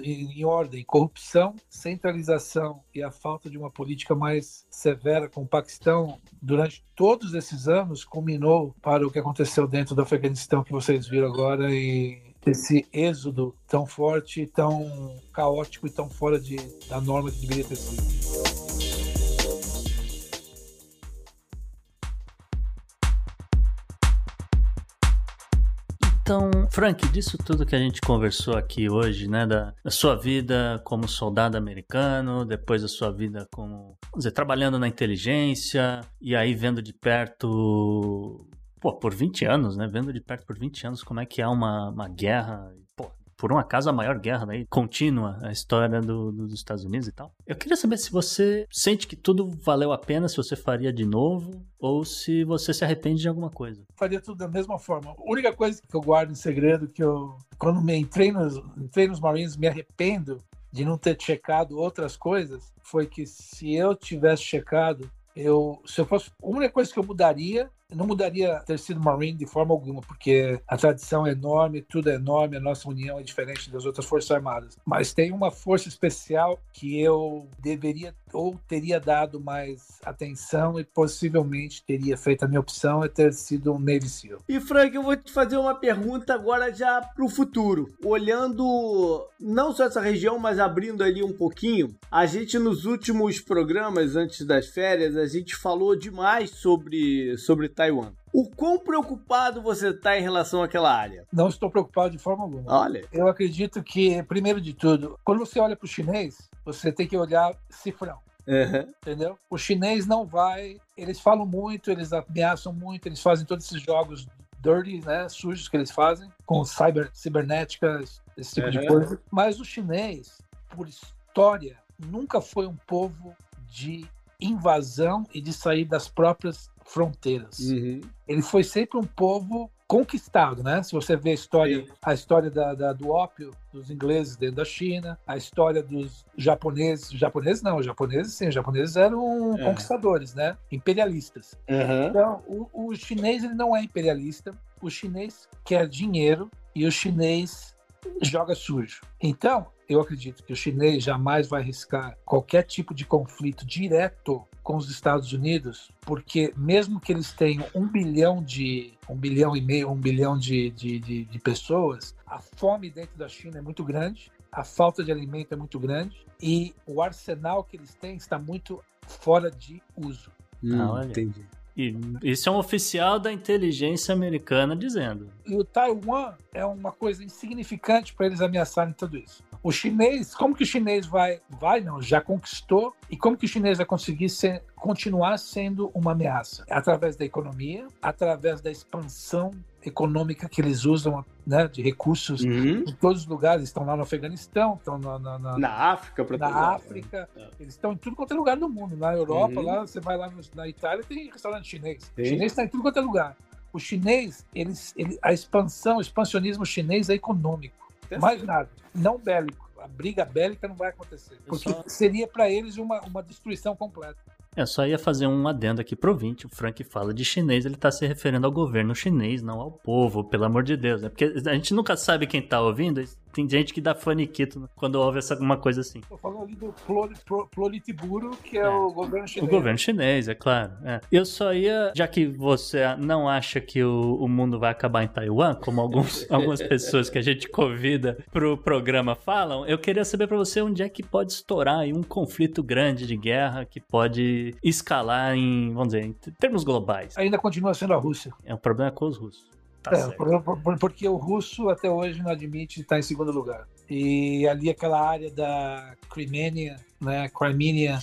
em ordem: corrupção, centralização e a falta de uma política mais severa com o Paquistão durante todos esses anos culminou para o que aconteceu dentro do Afeganistão que vocês viram agora e esse êxodo tão forte, tão caótico e tão fora de, da norma que deveria ter sido. Então, Frank, disso tudo que a gente conversou aqui hoje, né, da, da, sua vida como soldado americano, depois da sua vida como, vamos dizer, trabalhando na inteligência, e aí vendo de perto, pô, por 20 anos, né, vendo de perto por 20 anos como é que é uma, uma guerra por um acaso, a maior guerra né, contínua, a história do, do, dos Estados Unidos e tal. Eu queria saber se você sente que tudo valeu a pena, se você faria de novo, ou se você se arrepende de alguma coisa. Faria tudo da mesma forma. A única coisa que eu guardo em segredo, que eu, quando me entrei nos, entrei nos Marines, me arrependo de não ter checado outras coisas, foi que se eu tivesse checado, eu, se eu fosse, a única coisa que eu mudaria não mudaria ter sido Marine de forma alguma, porque a tradição é enorme, tudo é enorme, a nossa união é diferente das outras forças armadas. Mas tem uma força especial que eu deveria ou teria dado mais atenção e possivelmente teria feito a minha opção é ter sido um Navy SEAL. E Frank, eu vou te fazer uma pergunta agora já para o futuro. Olhando não só essa região, mas abrindo ali um pouquinho, a gente nos últimos programas antes das férias, a gente falou demais sobre, sobre Taiwan. O quão preocupado você está em relação àquela área? Não estou preocupado de forma alguma. Olha. Eu acredito que, primeiro de tudo, quando você olha para o chinês, você tem que olhar cifrão. Uhum. Entendeu? O chinês não vai. Eles falam muito, eles ameaçam muito, eles fazem todos esses jogos dirty, né, sujos que eles fazem, com cyber, cibernética, esse tipo uhum. de coisa. Mas o chinês, por história, nunca foi um povo de invasão e de sair das próprias fronteiras. Uhum. Ele foi sempre um povo conquistado, né? Se você vê a história, a história da, da, do ópio dos ingleses dentro da China, a história dos japoneses, japoneses não, japoneses sim, japoneses eram é. conquistadores, né? Imperialistas. Uhum. Então, o, o chinês ele não é imperialista, o chinês quer dinheiro e o chinês joga sujo. Então, eu acredito que o chinês jamais vai arriscar qualquer tipo de conflito direto com os Estados Unidos, porque mesmo que eles tenham um bilhão de um bilhão e meio, um bilhão de, de, de, de pessoas, a fome dentro da China é muito grande, a falta de alimento é muito grande e o arsenal que eles têm está muito fora de uso. Hum, ah, entendi. E isso é um oficial da inteligência americana dizendo. E o Taiwan é uma coisa insignificante para eles ameaçarem tudo isso. O chinês, como que o chinês vai, vai não, já conquistou, e como que o chinês vai conseguir ser, continuar sendo uma ameaça? Através da economia, através da expansão econômica que eles usam né, de recursos uhum. em todos os lugares. Estão lá no Afeganistão, estão na, na, na, na África, na África. É. Eles estão em tudo quanto é lugar do mundo. Na Europa, uhum. lá você vai lá no, na Itália tem restaurante chinês. Sim. O chinês está em tudo quanto é lugar. O chinês, eles, ele, a expansão, o expansionismo chinês é econômico. Mais nada. Não bélico. A briga bélica não vai acontecer. Porque só... seria para eles uma, uma destruição completa. É, só ia fazer um adendo aqui pro ouvinte. O Frank fala de chinês, ele tá se referindo ao governo chinês, não ao povo, pelo amor de Deus. Né? Porque a gente nunca sabe quem tá ouvindo. Tem gente que dá faniquito quando ouve essa, uma coisa assim. Tô falando ali do Politburo, que é, é, o governo chinês. O governo chinês, é claro. É. Eu só ia, já que você não acha que o, o mundo vai acabar em Taiwan, como alguns, algumas pessoas que a gente convida pro programa falam, eu queria saber para você onde é que pode estourar aí um conflito grande de guerra que pode escalar em, vamos dizer, em termos globais. Ainda continua sendo a Rússia. É um problema com os russos. Tá é, porque o russo até hoje não admite estar em segundo lugar. E ali aquela área da Crimea, né, Crimea,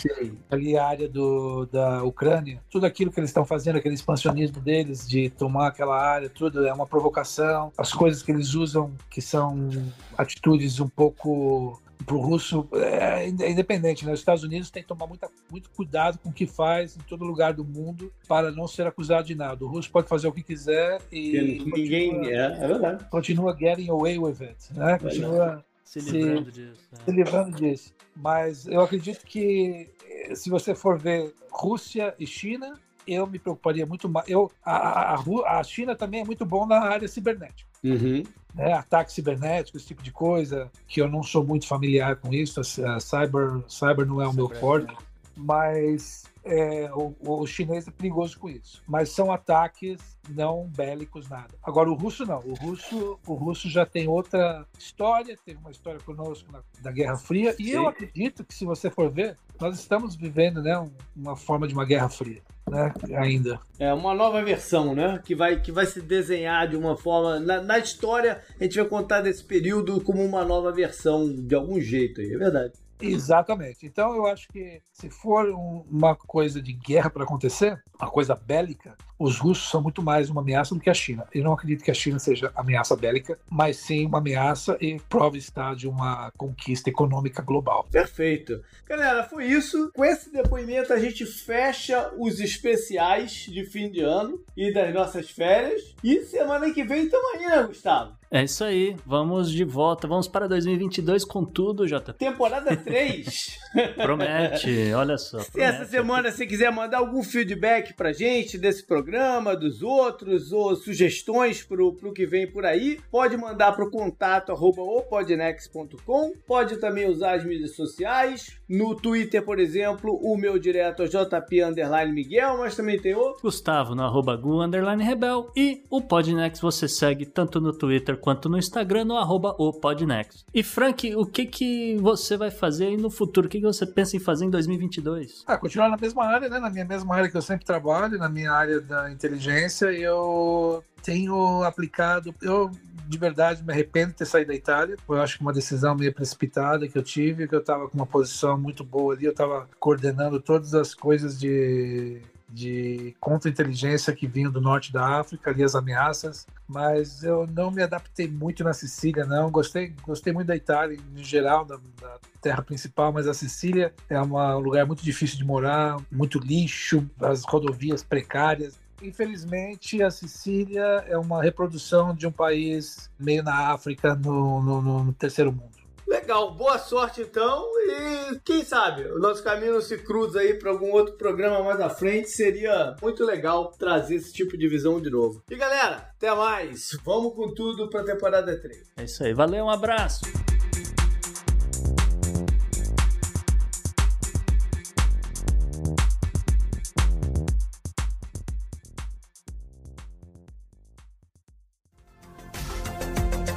ali a área do, da Ucrânia, tudo aquilo que eles estão fazendo, aquele expansionismo deles de tomar aquela área, tudo é uma provocação. As coisas que eles usam, que são atitudes um pouco para o russo é, é, independente, né? Os Estados Unidos têm que tomar muita, muito cuidado com o que faz em todo lugar do mundo para não ser acusado de nada. O russo pode fazer o que quiser e ninguém continua, é, é verdade. Continua getting away with it, né? Continua se livrando se, disso. Se livrando disso. Mas eu acredito que se você for ver Rússia e China, eu me preocuparia muito mais. Eu, a, a, a China também é muito bom na área cibernética. Uhum. Né, ataque cibernético, esse tipo de coisa, que eu não sou muito familiar com isso, a, cyber, cyber não é o meu forte, mas é, o, o, chinês é perigoso com isso. Mas são ataques não bélicos, nada. Agora, o russo não. O russo, o russo já tem outra história, teve uma história conosco na, da Guerra Fria, e Sim. eu acredito que, se você for ver, nós estamos vivendo né, uma forma de uma Guerra Fria. Né, ainda. É uma nova versão, né? Que vai, que vai se desenhar de uma forma. Na, na história, a gente vai contar desse período como uma nova versão de algum jeito aí, é verdade. Exatamente. Então eu acho que se for um, uma coisa de guerra para acontecer, uma coisa bélica, os russos são muito mais uma ameaça do que a China. Eu não acredito que a China seja ameaça bélica, mas sim uma ameaça e prova está de uma conquista econômica global. Perfeito. Galera, foi isso. Com esse depoimento a gente fecha os especiais de fim de ano e das nossas férias. E semana que vem estamos aí, né, Gustavo? É isso aí, vamos de volta, vamos para 2022 com tudo, Jota. Temporada 3. promete, olha só. Se promete. essa semana você quiser mandar algum feedback pra gente desse programa, dos outros, ou sugestões pro, pro que vem por aí, pode mandar pro contato arroba opodnex.com, pode também usar as mídias sociais, no Twitter, por exemplo, o meu direto é JP Underline Miguel, mas também tem outro. Gustavo no arroba Gu Underline Rebel e o Podnex você segue tanto no Twitter quanto no Instagram, no arroba o Podnext. E Frank, o que que você vai fazer aí no futuro? O que, que você pensa em fazer em 2022? Ah, continuar na mesma área, né? Na minha mesma área que eu sempre trabalho, na minha área da inteligência, eu tenho aplicado, eu de verdade me arrependo de ter saído da Itália. Eu acho que uma decisão meio precipitada que eu tive, que eu estava com uma posição muito boa ali, eu estava coordenando todas as coisas de de contra-inteligência que vinham do norte da África, ali as ameaças, mas eu não me adaptei muito na Sicília, não. Gostei, gostei muito da Itália em geral, da, da terra principal, mas a Sicília é uma, um lugar muito difícil de morar, muito lixo, as rodovias precárias. Infelizmente, a Sicília é uma reprodução de um país meio na África, no, no, no terceiro mundo. Legal, boa sorte então e quem sabe o nosso caminho se cruza aí para algum outro programa mais à frente. Seria muito legal trazer esse tipo de visão de novo. E galera, até mais. Vamos com tudo para a temporada 3. É isso aí, valeu, um abraço.